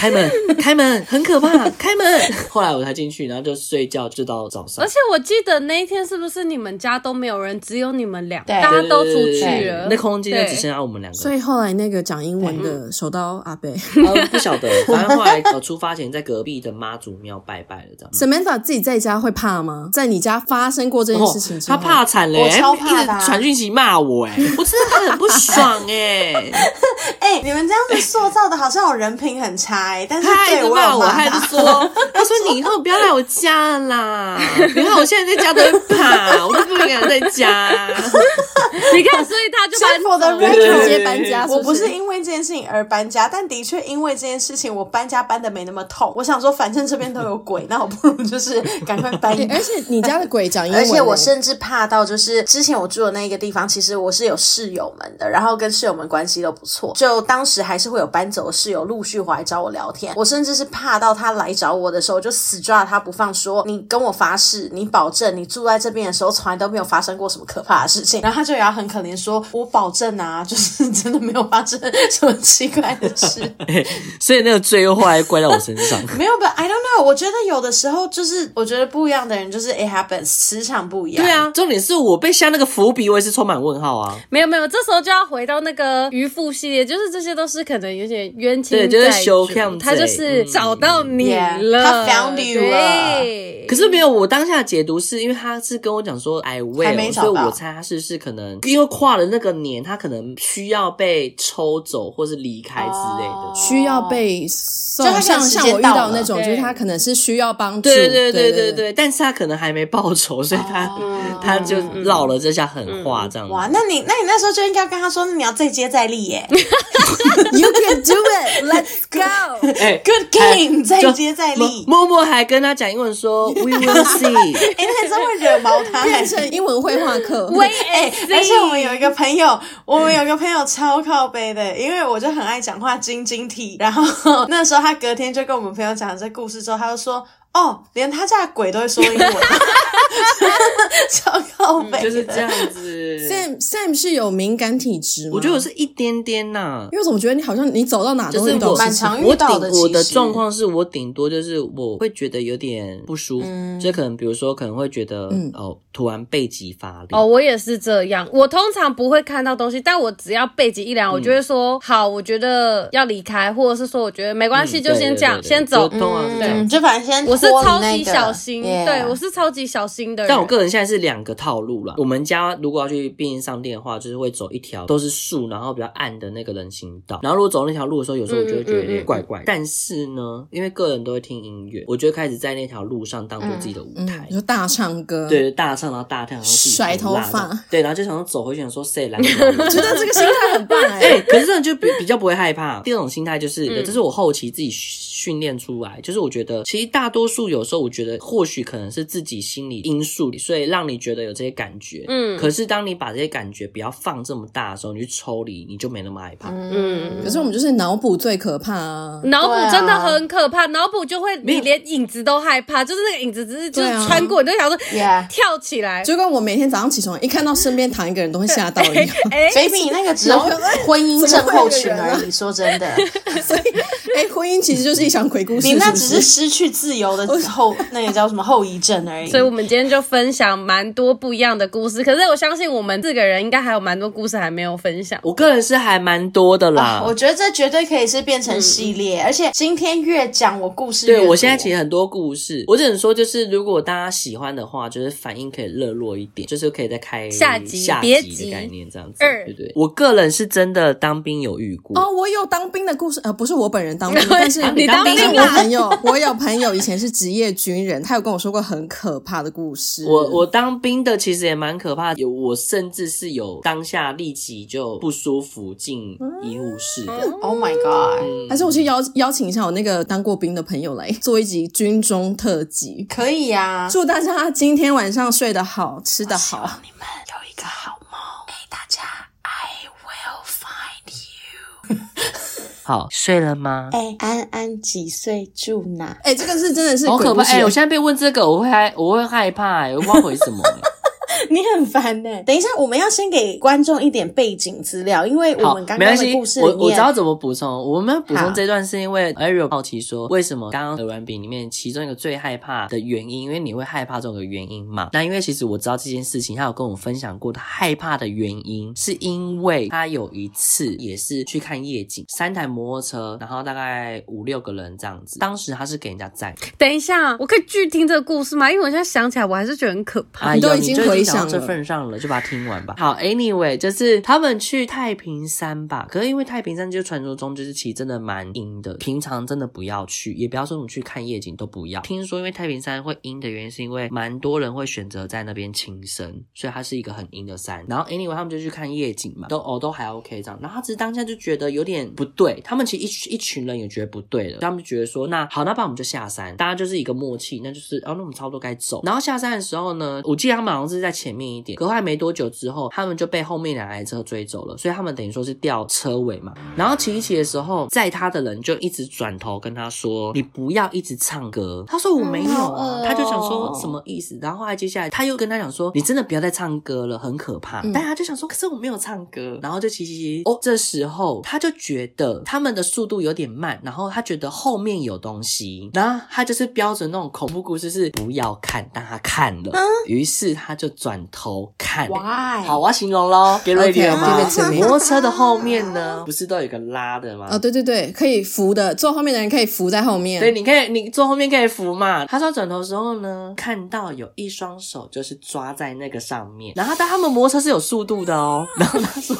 开门，开门，很可怕！开门。后来我才进去，然后就睡觉，就到早上。而且我记得那一天是不是你们家都没有人，只有你们俩，大家都出去了，那空间就只剩下我们两个。所以后来那个讲英文的手刀阿贝，不晓得。反正后来我出发前在隔壁的妈祖庙拜拜了，这样。Samantha 自己在家会怕吗？在你家发生过这件事情之后，他怕惨嘞，我超怕的，传讯息骂我，哎，我真的很不爽，哎，哎，你们这样子塑造的好像我人品很差，哎，但是对。骂我，还是说，他说你以后不要来我家啦！你看我现在在家都会怕，我都不敢在家。你看，所以他就搬我的直接搬家。我不是因为这件事情而搬家，但的确因为这件事情，我搬家搬的没那么痛。我想说，反正这边都有鬼，那我不如就是赶快搬。而且你家的鬼讲英文，而且我甚至怕到就是之前我住的那个地方，其实我是有室友们的，然后跟室友们关系都不错。就当时还是会有搬走的室友陆续回来找我聊天。我甚至是怕到他来找我的时候，我就死抓他不放，说你跟我发誓，你保证你住在这边的时候从来都没有发生过什么可怕的事情。然后他就也要很可怜说，我保证啊，就是真的没有发生什么奇怪的事。所以那个罪又后来怪到我身上。没有吧，I don't know。我觉得有的时候就是，我觉得不一样的人就是 it happens，磁场不一样。对啊，重点是我被下那个伏笔，我也是充满问号啊。没有没有，这时候就要回到那个渔夫系列，就是这些都是可能有点冤情在。对，就是修他就是找到你了，他 found you 了。可是没有，我当下解读是因为他是跟我讲说 I will，所以我猜他是是可能因为跨了那个年，他可能需要被抽走或是离开之类的，oh. 需要被送。像像我遇到那种，就是他可能是需要帮助。对对对对对对，但是他可能还没报仇，所以他、oh. 他就撂了这下狠话，这样子。哇，那你那你那时候就应该跟他说，你要再接再厉耶。You can do it, let's go. 哎，Good game，再接再厉。默默还跟他讲英文说，We will see。哎，那真会惹毛他，变成英文绘画课。喂，哎，而且我们有一个朋友，我们有一个朋友超靠背的，因为我就很爱讲话，晶晶体。然后那时候他隔天就跟我们朋友讲了这故事之后，他就说。哦，连他家的鬼都会说英文，超靠北、嗯，就是这样子。Sam Sam 是有敏感体质吗？我觉得我是一点点呐、啊，因为我总觉得你好像你走到哪都会蛮常遇到的。我的状况是我顶多就是我会觉得有点不舒服，就、嗯、可能比如说可能会觉得、嗯、哦，突然背脊发凉。哦，我也是这样。我通常不会看到东西，但我只要背脊一凉，我就会说、嗯、好，我觉得要离开，或者是说我觉得没关系，就先这样，嗯、先走。嗯，对，就反正先我。是超级小心.对，我是超级小心的人。但我个人现在是两个套路啦。我们家如果要去便利商店的话，就是会走一条都是树，然后比较暗的那个人行道。然后如果走那条路的时候，有时候我就会觉得有点怪怪。嗯嗯嗯、但是呢，因为个人都会听音乐，我就开始在那条路上当做自己的舞台，就、大唱歌，对，大唱然后大跳，然后甩头发，对，然后就想要走回去想说谁来？我觉得这个心态很棒 哎、欸。可是这样就比比较不会害怕。第二种心态就是，这、嗯、是我后期自己训练出来，就是我觉得其实大多数有时候我觉得。或许可能是自己心理因素，所以让你觉得有这些感觉。嗯，可是当你把这些感觉不要放这么大的时候，你去抽离，你就没那么害怕。嗯，可是我们就是脑补最可怕啊！脑补真的很可怕，脑补就会你连影子都害怕，就是那个影子只是就是穿过，你就想说跳起来。就跟我每天早上起床一看到身边躺一个人都会吓到一样。哎，菲比那个只是婚姻症候群而已，说真的。所以，哎，婚姻其实就是一场鬼故事。你那只是失去自由的时候。那个叫什么后遗症而已。所以，我们今天就分享蛮多不一样的故事。可是，我相信我们四个人应该还有蛮多故事还没有分享。我个人是还蛮多的啦。哦，我觉得这绝对可以是变成系列。嗯、而且今天越讲我故事越，对，我现在其实很多故事。我只能说，就是如果大家喜欢的话，就是反应可以热络一点，就是可以再开下集下集的概念这样子，对不对？我个人是真的当兵有遇过哦，我有当兵的故事，呃，不是我本人当兵，但是你当兵，我朋友，我有朋友以前是职业军人，他有跟我说过。很可怕的故事。我我当兵的其实也蛮可怕的，有我甚至是有当下立即就不舒服进医务室的。Oh my god！、嗯、还是我去邀邀请一下我那个当过兵的朋友来做一集军中特辑？可以呀、啊！祝大家今天晚上睡得好，吃得好。希望你们有一个好梦。给大家，I will find you。好，睡了吗？哎、欸，安安几岁住哪？哎、欸，这个是真的是好可怕！哎、欸，我现在被问这个，我会害，我会害怕、欸，我不知道回什么、欸。你很烦呢、欸。等一下，我们要先给观众一点背景资料，因为我们刚刚的故事里面，我我知道怎么补充。我们要补充这段是因为 Ariel 好奇说，为什么刚刚的软饼里面其中一个最害怕的原因，因为你会害怕这种的原因嘛？那因为其实我知道这件事情，他有跟我分享过，他害怕的原因是因为他有一次也是去看夜景，三台摩托车，然后大概五六个人这样子，当时他是给人家载。等一下，我可以继续听这个故事吗？因为我现在想起来，我还是觉得很可怕。你都已经回想。上这份上了，就把它听完吧。好，Anyway，就是他们去太平山吧。可是因为太平山就传说中就是其实真的蛮阴的，平常真的不要去，也不要说我们去看夜景都不要。听说因为太平山会阴的原因，是因为蛮多人会选择在那边轻生，所以它是一个很阴的山。然后 Anyway，他们就去看夜景嘛，都哦都还 OK 这样。然后他只是当下就觉得有点不对，他们其实一群一群人也觉得不对了，他们就觉得说，那好，那不然我们就下山，大家就是一个默契，那就是哦，那我们差不多该走。然后下山的时候呢，我记得他们好像是在前面一点，可后来没多久之后，他们就被后面两台车追走了，所以他们等于说是掉车尾嘛。然后骑一骑的时候，载他的人就一直转头跟他说：“你不要一直唱歌。”他说：“我没有啊。”他就想说什么意思？然后后来接下来他又跟他讲说：“你真的不要再唱歌了，很可怕。”但他就想说：“可是我没有唱歌。”然后就骑骑骑哦，这时候他就觉得他们的速度有点慢，然后他觉得后面有东西，然后他就是标准那种恐怖故事是不要看，但他看了，于是他就转头看。Why？好，我要形容喽？摩托车的后面呢，不是都有一个拉的吗？哦，对对对，可以扶的，坐后面的人可以扶在后面。对，你可以，你坐后面可以扶嘛。他说转头的时候呢，看到有一双手就是抓在那个上面，然后但他们摩托车是有速度的哦。然后他说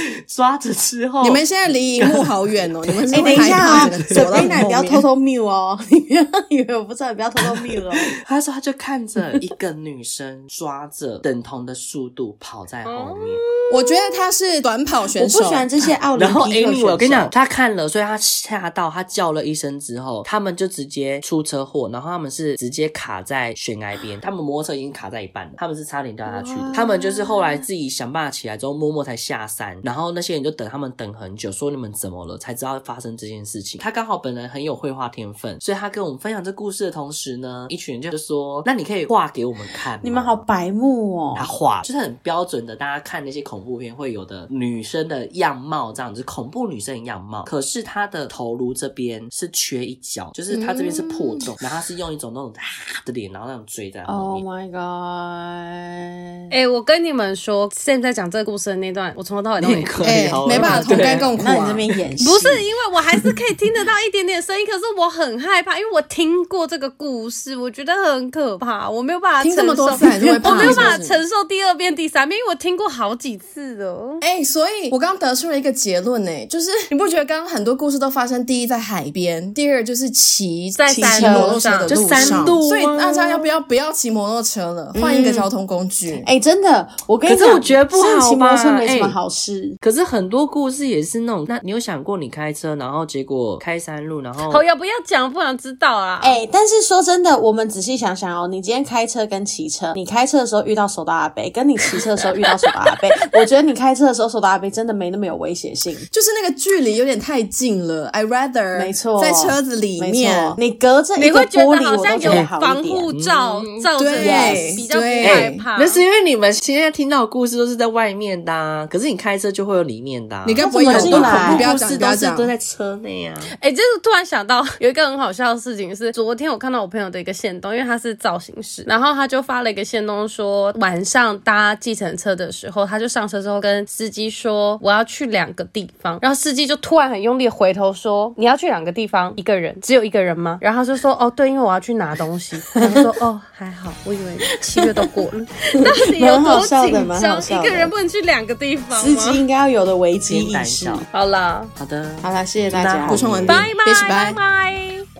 抓着之后，你们现在离荧幕好远哦，你们哎，等一下啊，Sabrina，你不要偷偷 mute 哦，你不要以为我不知道，你不要偷偷 mute 哦。他说他就看着一个女生抓着等同的速度跑在后面。我觉得他是短跑选手，我不喜欢这些奥林匹克选手。然后 Amy，我跟你讲，他看了，所以他吓到，他叫了一声之后，他们就直接出车祸，然后他们是直接卡在悬崖边，他们摩托车已经卡在一半了，他们是差点掉下去的。他们就是后来自己想办法起来之后，默默才下山，然后那些人就等他们等很久，说你们怎么了，才知道发生这件事情。他刚好本人很有绘画天分，所以他跟我们分享这故事的同时呢，一群人就说：“那你可以画给我们看。”你们好白目哦！他画就是很标准的，大家看那些恐怖片会有的女生的样貌，这样子恐怖女生的样貌。可是她的头颅这边是缺一角，就是她这边是破洞，嗯、然后她是用一种那种啊的脸，然后那种追在后面。Oh my god！哎、欸，我跟你们说，现在讲这个故事的那段，我从头到尾都没可以、欸，没办法同甘共苦、啊。那你这边演戏。不是因为我还是可以听得到一点点声音，可是我很害怕，因为我听过这个故事，我觉得很可怕，我没有办法承受。听这么多次还是会怕，我没有办法承受第二遍、第三遍，因为我听过好几次哦。哎、欸，所以我刚刚得出了一个结论呢，就是你不觉得？刚刚很多故事都发生，第一在海边，第二就是骑在摩托车，的路上，就山路。所以大家要不要不要骑摩托车了，换、嗯、一个交通工具？哎、欸，真的，我跟你讲，可是我觉得不好骑摩托车没什么好事、欸。可是很多故事也是那种，那你有想过你开车，然后结果开山路，然后好要不要讲？不想知道啊。哎、欸，但是说真的，我们仔细想想哦，你今天开车跟骑车，你开车的时候遇到手刀阿贝，跟你骑车的时候遇到手刀阿贝，我觉得你开车的时候手刀阿贝真的没那么有威胁性，就是那个距离有点太近了。I rather 没错，在车子里面，你隔着你会觉得，好像有防护罩罩着，比较不害怕。那是因为你们现在听到的故事都是在外面的、啊，可是你开车就会有里面的、啊。你该不会有很多恐怖故事都是都在车内啊？哎、欸，就是突然想到有一个很好笑的事情是，昨天我看到我朋友的一个线动，因为他是造型师，然后他就发了一个线动说，晚上搭计程车的时候，他就上车之后跟司机说我要去两个地方，然后司机就突然很用力回头说，你要去两个地方，一个人只有一个人吗？然后他就说哦对，因为我要去拿东西。他就说哦还好，我以为七月都过了，到底有多紧张？一个人不能去两个地方，司机应该要有的危机意识。好了，好的，好了，谢谢大家，补充完毕，拜拜。拜拜。